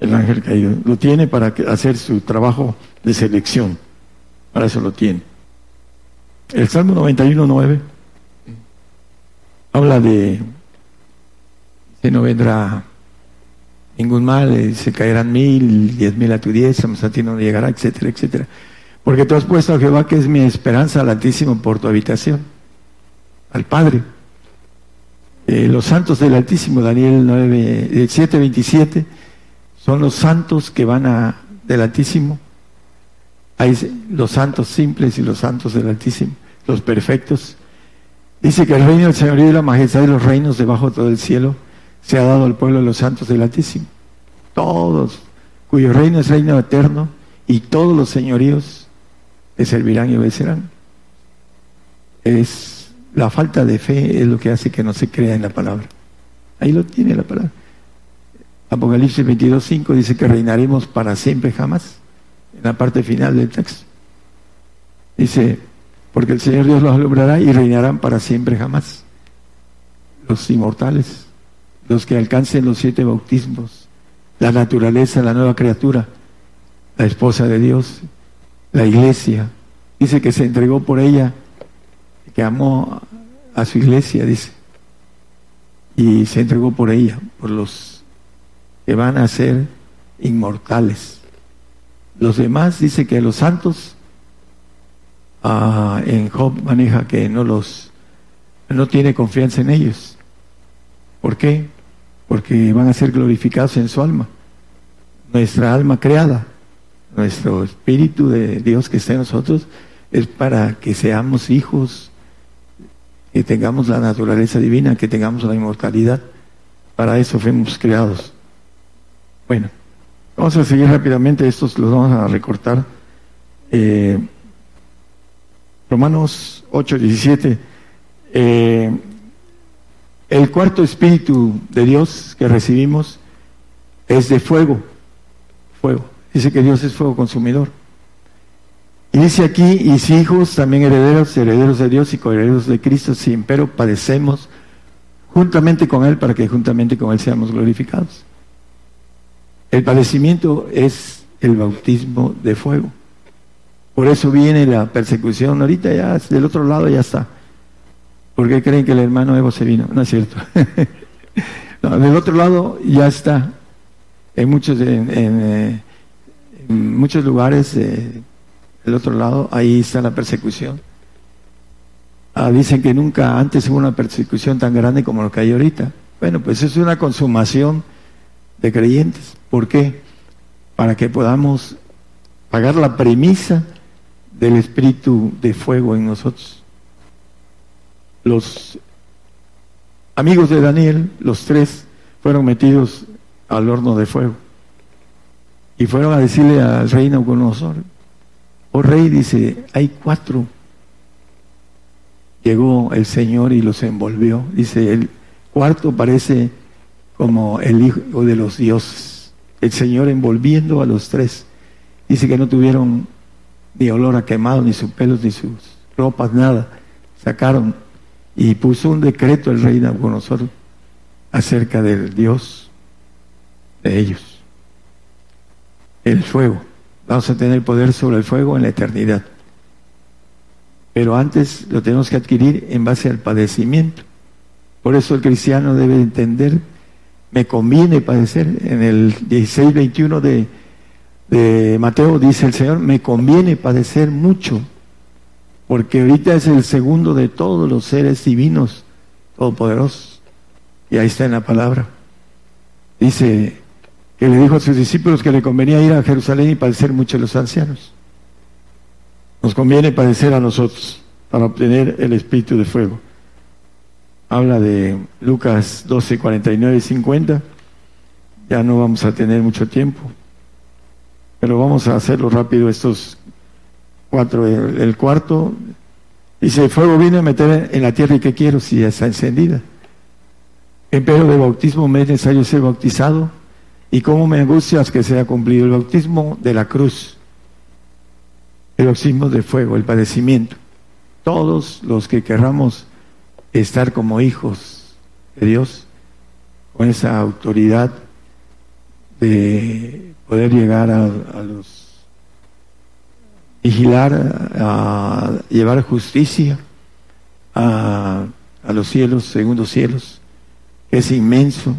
el ángel caído. Lo tiene para hacer su trabajo de selección. Para eso lo tiene. El Salmo 91.9 habla de que no vendrá ningún mal, eh, se caerán mil, diez mil a tu diez, a ti no llegará, etcétera, etcétera. Porque tú has puesto a Jehová, que es mi esperanza, al Altísimo por tu habitación, al Padre. Eh, los santos del Altísimo, Daniel 9, 7, 27, son los santos que van a, del Altísimo. Hay los santos simples y los santos del Altísimo, los perfectos. Dice que el reino del Señor y la majestad de los reinos debajo de todo el cielo se ha dado al pueblo de los santos del Altísimo. Todos, cuyo reino es reino eterno y todos los señoríos le servirán y obedecerán. Es la falta de fe es lo que hace que no se crea en la palabra. Ahí lo tiene la palabra. Apocalipsis 22.5 dice que reinaremos para siempre jamás, en la parte final del texto. Dice, porque el Señor Dios los alumbrará y reinarán para siempre jamás. Los inmortales, los que alcancen los siete bautismos, la naturaleza, la nueva criatura, la esposa de Dios, la iglesia. Dice que se entregó por ella, que amó a su iglesia, dice, y se entregó por ella, por los que van a ser inmortales. Los demás dice que los santos ah, en Job maneja que no los no tiene confianza en ellos. ¿Por qué? Porque van a ser glorificados en su alma. Nuestra alma creada, nuestro espíritu de Dios que está en nosotros, es para que seamos hijos, que tengamos la naturaleza divina, que tengamos la inmortalidad. Para eso fuimos creados. Bueno, vamos a seguir rápidamente, estos los vamos a recortar. Eh, Romanos 8, 17. Eh, el cuarto espíritu de Dios que recibimos es de fuego, fuego. Dice que Dios es fuego consumidor. Y dice aquí, y si hijos, también herederos, herederos de Dios y coherederos de Cristo, si pero padecemos juntamente con Él para que juntamente con Él seamos glorificados. El padecimiento es el bautismo de fuego. Por eso viene la persecución. Ahorita ya del otro lado ya está. ¿Por qué creen que el hermano Evo se vino? No es cierto. del otro lado ya está. En muchos, en, eh, muchos lugares del otro lado, ahí está la persecución. Ah, dicen que nunca antes hubo una persecución tan grande como lo que hay ahorita. Bueno, pues es una consumación de creyentes. ¿Por qué? Para que podamos pagar la premisa del espíritu de fuego en nosotros. Los amigos de Daniel, los tres, fueron metidos al horno de fuego. Y fueron a decirle al rey Nabucodonosor, oh rey, dice, hay cuatro. Llegó el Señor y los envolvió. Dice, el cuarto parece como el hijo de los dioses. El Señor envolviendo a los tres. Dice que no tuvieron ni olor a quemado, ni sus pelos, ni sus ropas, nada. Sacaron y puso un decreto el rey Nabucodonosor acerca del Dios de ellos. El fuego. Vamos a tener poder sobre el fuego en la eternidad. Pero antes lo tenemos que adquirir en base al padecimiento. Por eso el cristiano debe entender me conviene padecer. En el 16, 21 de, Mateo dice el Señor, me conviene padecer mucho, porque ahorita es el segundo de todos los seres divinos, todopoderosos. Y ahí está en la palabra. Dice que le dijo a sus discípulos que le convenía ir a Jerusalén y padecer mucho a los ancianos. Nos conviene padecer a nosotros para obtener el espíritu de fuego habla de Lucas 12, 49 y 50. Ya no vamos a tener mucho tiempo, pero vamos a hacerlo rápido estos cuatro. El, cuarto dice, el fuego vino a meter en la tierra y qué quiero si ya está encendida. Empero de bautismo me es necesario ser bautizado Y cómo me angustias que sea cumplido el bautismo de la cruz, el bautismo de fuego, el padecimiento. Todos los que querramos estar como hijos de Dios, con esa autoridad de poder llegar a, los vigilar, a llevar justicia a, a los cielos, segundos cielos, es inmenso.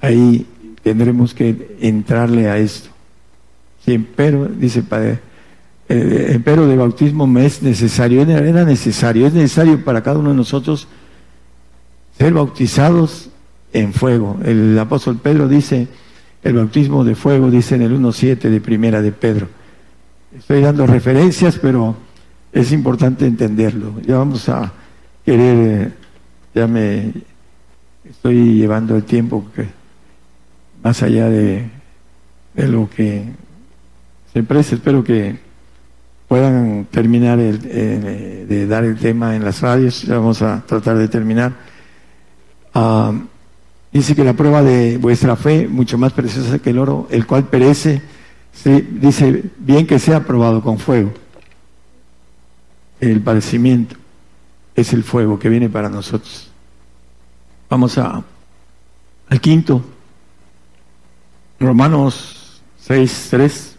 Ahí tendremos que entrarle a esto. Sí, pero, dice Padre, el pero de bautismo me es necesario, era necesario, es necesario para cada uno de nosotros ser bautizados en fuego. El apóstol Pedro dice, el bautismo de fuego, dice en el 1.7 de primera de Pedro. Estoy dando referencias, pero es importante entenderlo. Ya vamos a querer, ya me estoy llevando el tiempo que más allá de, de lo que se preste, espero que puedan terminar el, eh, de dar el tema en las radios, ya vamos a tratar de terminar. Ah, Dice que la prueba de vuestra fe, mucho más preciosa que el oro, el cual perece, dice bien que sea probado con fuego. El padecimiento es el fuego que viene para nosotros. Vamos a, al quinto, Romanos 6, 3.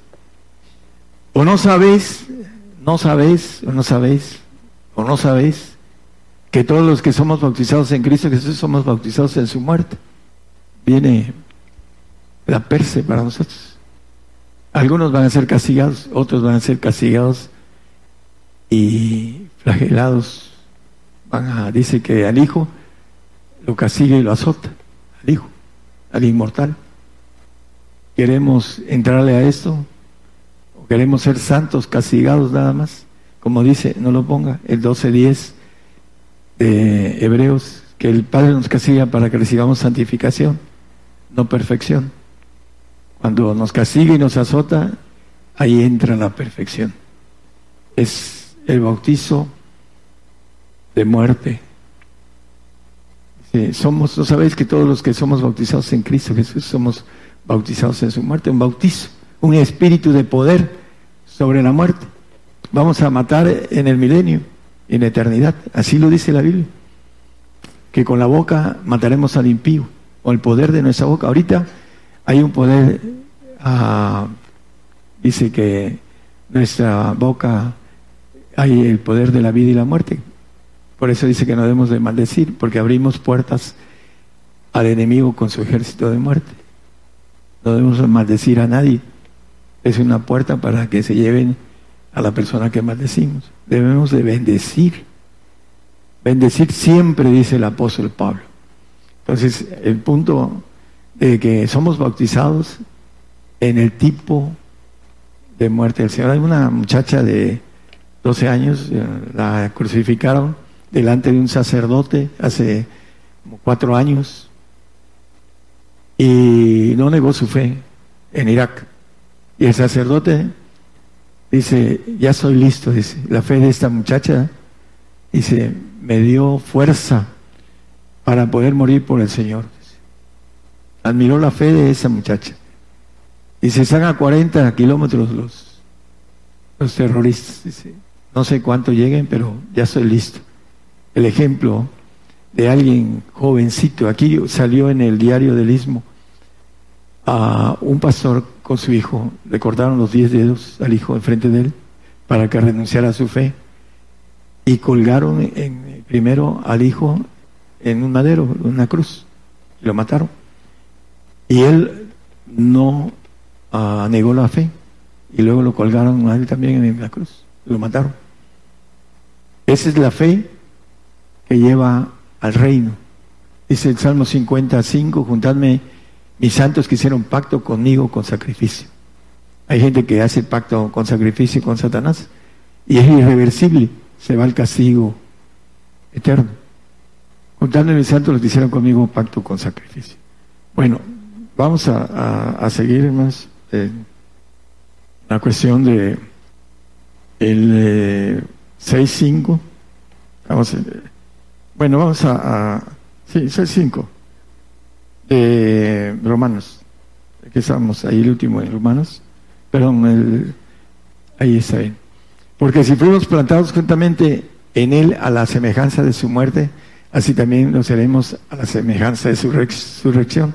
O no sabéis, no sabéis, o no sabéis, o no sabéis que todos los que somos bautizados en Cristo Jesús somos bautizados en su muerte viene la perse para nosotros. Algunos van a ser castigados, otros van a ser castigados y flagelados. Van a, dice que al hijo lo castiga y lo azota, al hijo, al inmortal. ¿Queremos entrarle a esto? ¿O queremos ser santos, castigados nada más? Como dice, no lo ponga, el 12.10 de Hebreos, que el Padre nos castiga para que recibamos santificación no perfección. Cuando nos castiga y nos azota, ahí entra la perfección. Es el bautizo de muerte. somos, no sabéis que todos los que somos bautizados en Cristo Jesús somos bautizados en su muerte, un bautizo, un espíritu de poder sobre la muerte. Vamos a matar en el milenio, en eternidad. Así lo dice la Biblia. Que con la boca mataremos al impío o el poder de nuestra boca. Ahorita hay un poder, ah, dice que nuestra boca hay el poder de la vida y la muerte. Por eso dice que no debemos de maldecir, porque abrimos puertas al enemigo con su ejército de muerte. No debemos maldecir a nadie. Es una puerta para que se lleven a la persona que maldecimos. Debemos de bendecir. Bendecir siempre, dice el apóstol Pablo. Entonces, el punto de que somos bautizados en el tipo de muerte del Señor. Hay una muchacha de 12 años, eh, la crucificaron delante de un sacerdote hace cuatro años y no negó su fe en Irak. Y el sacerdote dice, ya soy listo, dice, la fe de esta muchacha, dice, me dio fuerza para poder morir por el Señor. Admiró la fe de esa muchacha. Y se están a 40 kilómetros los, los terroristas. Dice, no sé cuánto lleguen, pero ya estoy listo. El ejemplo de alguien jovencito. Aquí salió en el diario del Istmo a un pastor con su hijo. Le cortaron los 10 dedos al hijo enfrente de él para que renunciara a su fe. Y colgaron en, primero al hijo en un madero, una cruz. Lo mataron. Y él no ah, negó la fe. Y luego lo colgaron a él también en la cruz. Lo mataron. Esa es la fe que lleva al reino. Dice el Salmo 55, juntadme mis santos que hicieron pacto conmigo con sacrificio. Hay gente que hace pacto con sacrificio con Satanás y es irreversible, se va al castigo eterno. Contando mis santos los que hicieron conmigo pacto con sacrificio. Bueno, vamos a, seguir más la cuestión de el 6.5. Eh, bueno, vamos a, a sí, 6.5 de Romanos. Aquí estamos, ahí el último en Romanos. Perdón, el, ahí está bien. Porque si fuimos plantados juntamente en Él a la semejanza de su muerte, así también lo seremos a la semejanza de su resurrección.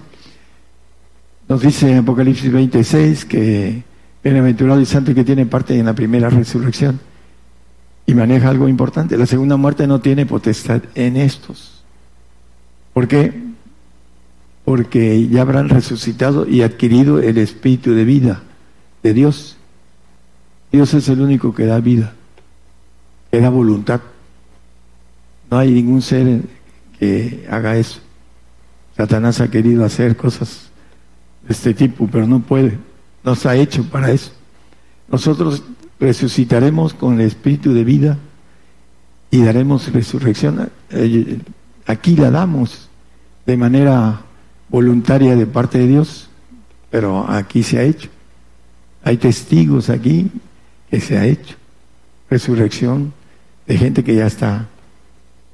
Nos dice en Apocalipsis 26 que bienaventurado y santo que tiene parte en la primera resurrección. Y maneja algo importante. La segunda muerte no tiene potestad en estos. ¿Por qué? Porque ya habrán resucitado y adquirido el espíritu de vida de Dios. Dios es el único que da vida, que da voluntad. No hay ningún ser que haga eso. Satanás ha querido hacer cosas de este tipo, pero no puede. Nos ha hecho para eso. Nosotros resucitaremos con el espíritu de vida y daremos resurrección. Eh, aquí la damos de manera voluntaria de parte de Dios, pero aquí se ha hecho. Hay testigos aquí que se ha hecho. Resurrección de gente que ya está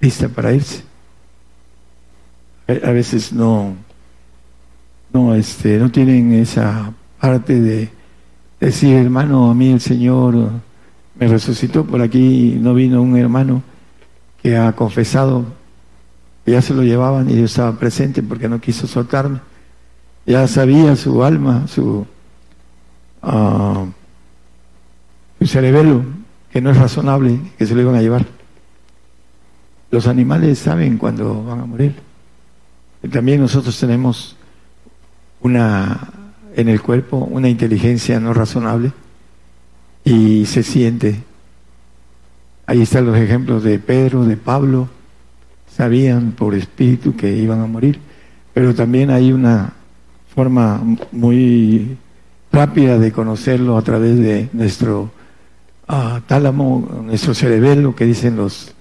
lista para irse. A veces no, no, este, no tienen esa parte de decir, hermano, a mí el Señor me resucitó por aquí, no vino un hermano que ha confesado, ya se lo llevaban y yo estaba presente porque no quiso soltarme. Ya sabía su alma, su, uh, cerebelo, que no es razonable que se lo iban a llevar. Los animales saben cuando van a morir. También nosotros tenemos una en el cuerpo una inteligencia no razonable y se siente. Ahí están los ejemplos de Pedro, de Pablo, sabían por espíritu que iban a morir, pero también hay una forma muy rápida de conocerlo a través de nuestro uh, tálamo, nuestro cerebelo, que dicen los,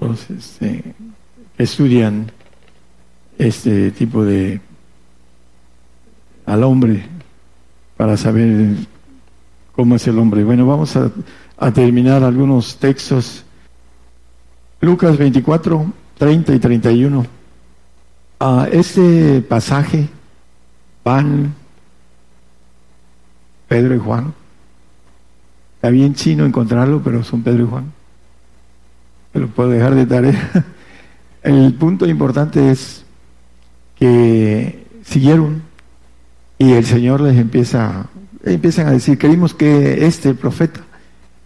los este, que estudian este tipo de al hombre para saber cómo es el hombre. Bueno, vamos a, terminar algunos textos. Lucas 24, 30 y 31. A este pasaje van Pedro y Juan. Está bien chino encontrarlo, pero son Pedro y Juan. lo puedo dejar de tarea. El punto importante es que siguieron y el Señor les empieza, empiezan a decir, creímos que este profeta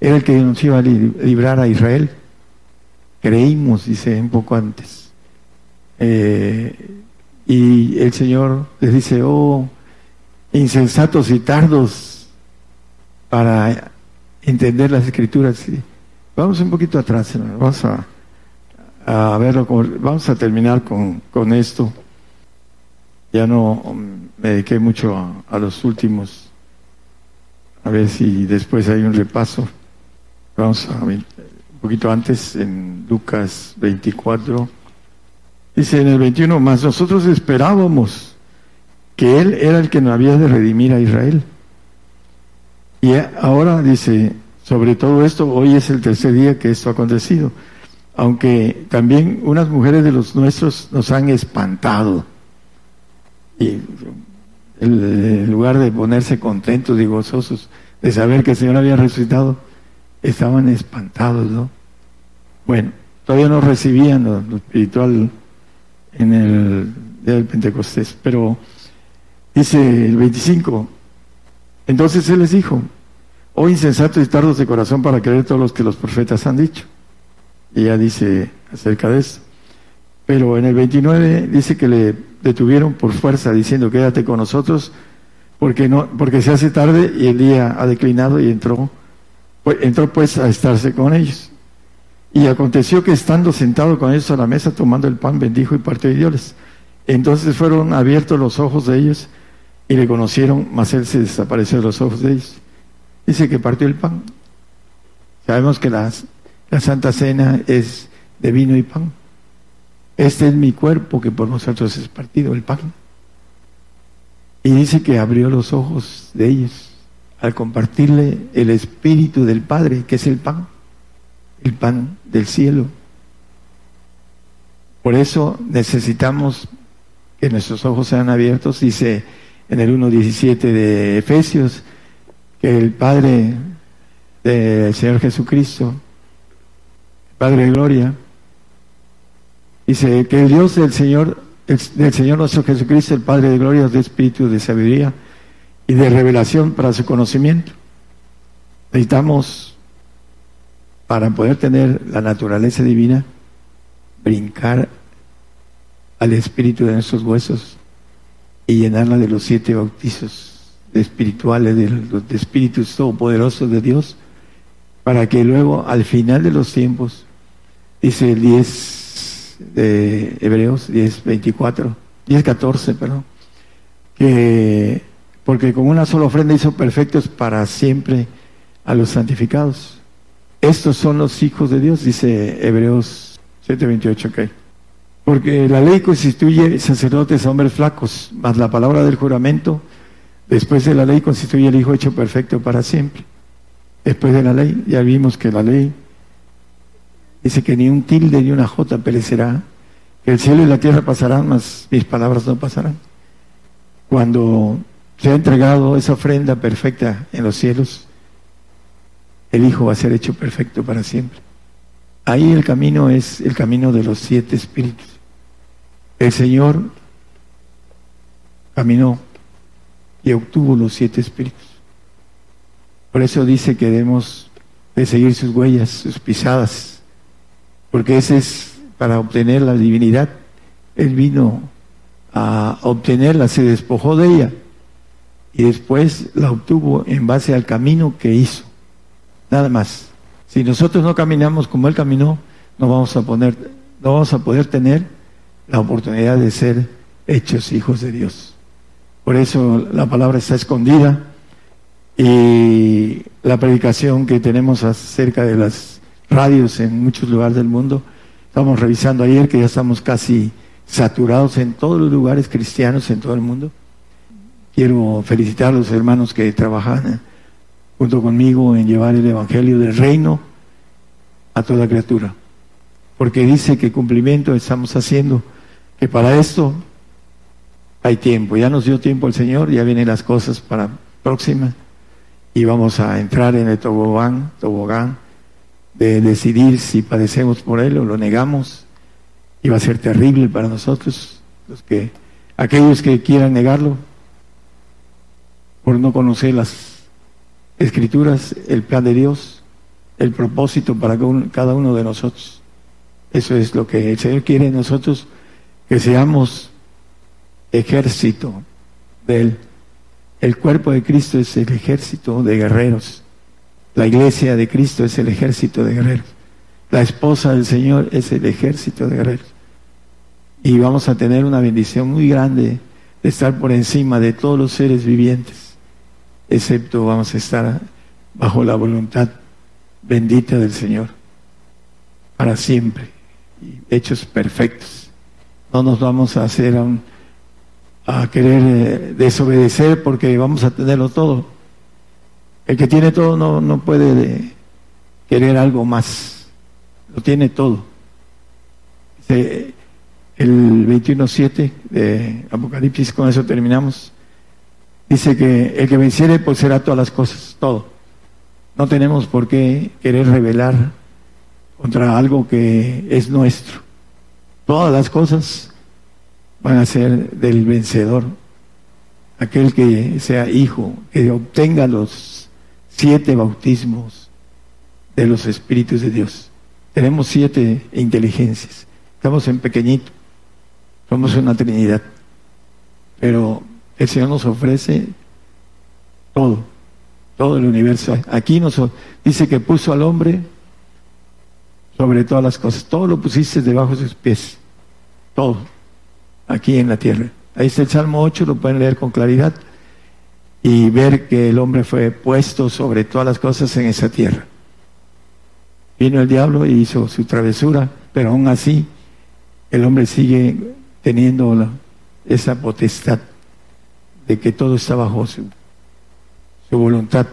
era el que nos iba a librar a Israel. Creímos, dice un poco antes. Eh, y el Señor les dice, oh, insensatos y tardos para entender las escrituras. Vamos un poquito atrás, vamos a, verlo, vamos a terminar con, con esto. Ya no me dediqué mucho a, los últimos, a ver si después hay un repaso. Vamos a ver, poquito antes, en Lucas 24. Dice en el 21, más nosotros esperábamos que Él era el que nos había de redimir a Israel. Y ahora dice, sobre todo esto, hoy es el tercer día que esto ha acontecido. Aunque también unas mujeres de los nuestros nos han espantado. Y en lugar de ponerse contentos y gozosos de saber que el Señor había resucitado, estaban espantados, ¿no? Bueno, todavía no recibían lo, espiritual en el día del Pentecostés, pero dice el 25, entonces Él les dijo, oh insensatos y tardos de corazón para creer todos los que los profetas han dicho. Y ya dice acerca de eso. Pero en el 29 dice que le detuvieron por fuerza diciendo quédate con nosotros porque no porque se hace tarde y el día ha declinado y entró pues, entró pues a estarse con ellos. Y aconteció que estando sentado con ellos a la mesa tomando el pan bendijo y partió y dioles. Entonces fueron abiertos los ojos de ellos y le conocieron, mas él se desapareció de los ojos de ellos. Dice que partió el pan. Sabemos que la Santa Cena es de vino y pan. Este es mi cuerpo que por nosotros es partido, el pan. Y dice que abrió los ojos de ellos al compartirle el espíritu del Padre, que es el pan, el pan del cielo. Por eso necesitamos que nuestros ojos sean abiertos. Dice en el 1.17 de Efesios, que el Padre del Señor Jesucristo, Padre de Gloria, dice que el Dios del Señor, del Señor nuestro Jesucristo, el Padre de Gloria, de espíritu de sabiduría y de revelación para su conocimiento. Necesitamos, para poder tener la naturaleza divina, brincar al espíritu de nuestros huesos y llenarla de los siete bautizos espirituales, de los espíritus todopoderosos de Dios, para que luego al final de los tiempos, dice el 10 de Hebreos, 10, 24, 10, 14, perdón, que porque con una sola ofrenda hizo perfectos para siempre a los santificados. Estos son los hijos de Dios, dice Hebreos 7:28, ok. Porque la ley constituye sacerdotes hombres flacos, mas la palabra del juramento, después de la ley, constituye el Hijo hecho perfecto para siempre. Después de la ley, ya vimos que la ley dice que ni un tilde ni una jota perecerá, que el cielo y la tierra pasarán, mas mis palabras no pasarán. Cuando se ha entregado esa ofrenda perfecta en los cielos, el Hijo va a ser hecho perfecto para siempre. Ahí el camino es el camino de los siete espíritus. El Señor caminó y obtuvo los siete espíritus. Por eso dice que debemos de seguir sus huellas, sus pisadas, porque ese es para obtener la divinidad. Él vino a obtenerla, se despojó de ella y después la obtuvo en base al camino que hizo. Nada más. Si nosotros no caminamos como Él caminó, no vamos a poner, no vamos a poder tener la oportunidad de ser hechos hijos de Dios. Por eso la palabra está escondida y la predicación que tenemos acerca de las radios en muchos lugares del mundo, estamos revisando ayer que ya estamos casi saturados en todos los lugares cristianos en todo el mundo. Quiero felicitar a los hermanos que trabajan junto conmigo en llevar el Evangelio del Reino a toda criatura, porque dice que cumplimiento estamos haciendo que para esto hay tiempo. Ya nos dio tiempo el Señor, ya vienen las cosas para próximas. Y vamos a entrar en el tobogán, tobogán de decidir si padecemos por él o lo negamos. Y va a ser terrible para nosotros, los que aquellos que quieran negarlo por no conocer las escrituras, el plan de Dios, el propósito para cada uno de nosotros. Eso es lo que el Señor quiere de nosotros que seamos ejército de Él. El cuerpo de Cristo es el ejército de guerreros. La iglesia de Cristo es el ejército de guerreros. La esposa del Señor es el ejército de guerreros. Y vamos a tener una bendición muy grande de estar por encima de todos los seres vivientes, excepto vamos a estar bajo la voluntad bendita del Señor para siempre, y hechos perfectos no nos vamos a hacer a, querer eh, desobedecer porque vamos a tenerlo todo. El que tiene todo no, no puede querer algo más, lo tiene todo. el 21.7 de Apocalipsis, con eso terminamos, dice que el que venciere pues será todas las cosas, todo. No tenemos por qué querer rebelar contra algo que es nuestro. Todas las cosas van a ser del vencedor, aquel que sea hijo, que obtenga los siete bautismos de los espíritus de Dios. Tenemos siete inteligencias, estamos en pequeñito, somos una Trinidad, pero el Señor nos ofrece todo, todo el universo. Aquí nos dice que puso al hombre sobre todas las cosas. Todo lo pusiste debajo de sus pies. Todo. Aquí en la tierra. Ahí está el Salmo 8, lo pueden leer con claridad y ver que el hombre fue puesto sobre todas las cosas en esa tierra. Vino el diablo y hizo su travesura, pero aún así el hombre sigue teniendo esa potestad de que todo está bajo su, voluntad.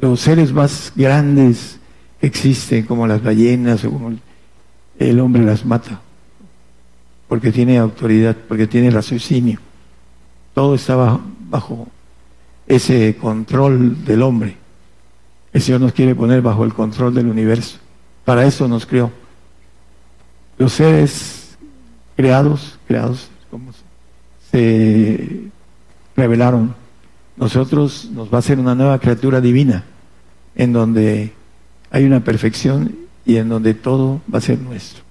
Los seres más grandes existen, como las ballenas como el hombre las mata, porque tiene autoridad, porque tiene raciocinio. todo estaba bajo ese control del hombre. El Señor nos quiere poner bajo el control del universo. Para eso nos creó. Los seres creados, creados, se revelaron. Nosotros nos va a ser una nueva criatura divina, en donde hay una perfección y en donde todo va a ser nuestro.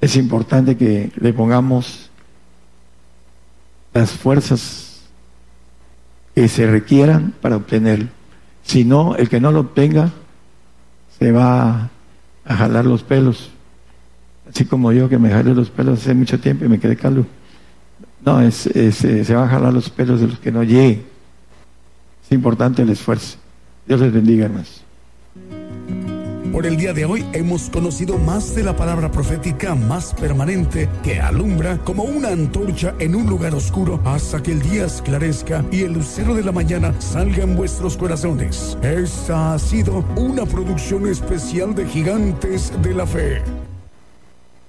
Es importante que le pongamos las fuerzas que se requieran para obtenerlo. Si no, el que no lo obtenga se va a jalar los pelos. Así como yo que me jalé los pelos hace mucho tiempo y me quedé calvo. No, es, eh, se va a jalar los pelos de los que no lleguen. Es importante el esfuerzo. Dios les bendiga, hermanos. Por el día de hoy hemos conocido más de la palabra profética más permanente que alumbra como una antorcha en un lugar oscuro hasta que el día esclarezca y el lucero de la mañana salga en vuestros corazones. Esta ha sido una producción especial de Gigantes de la Fe.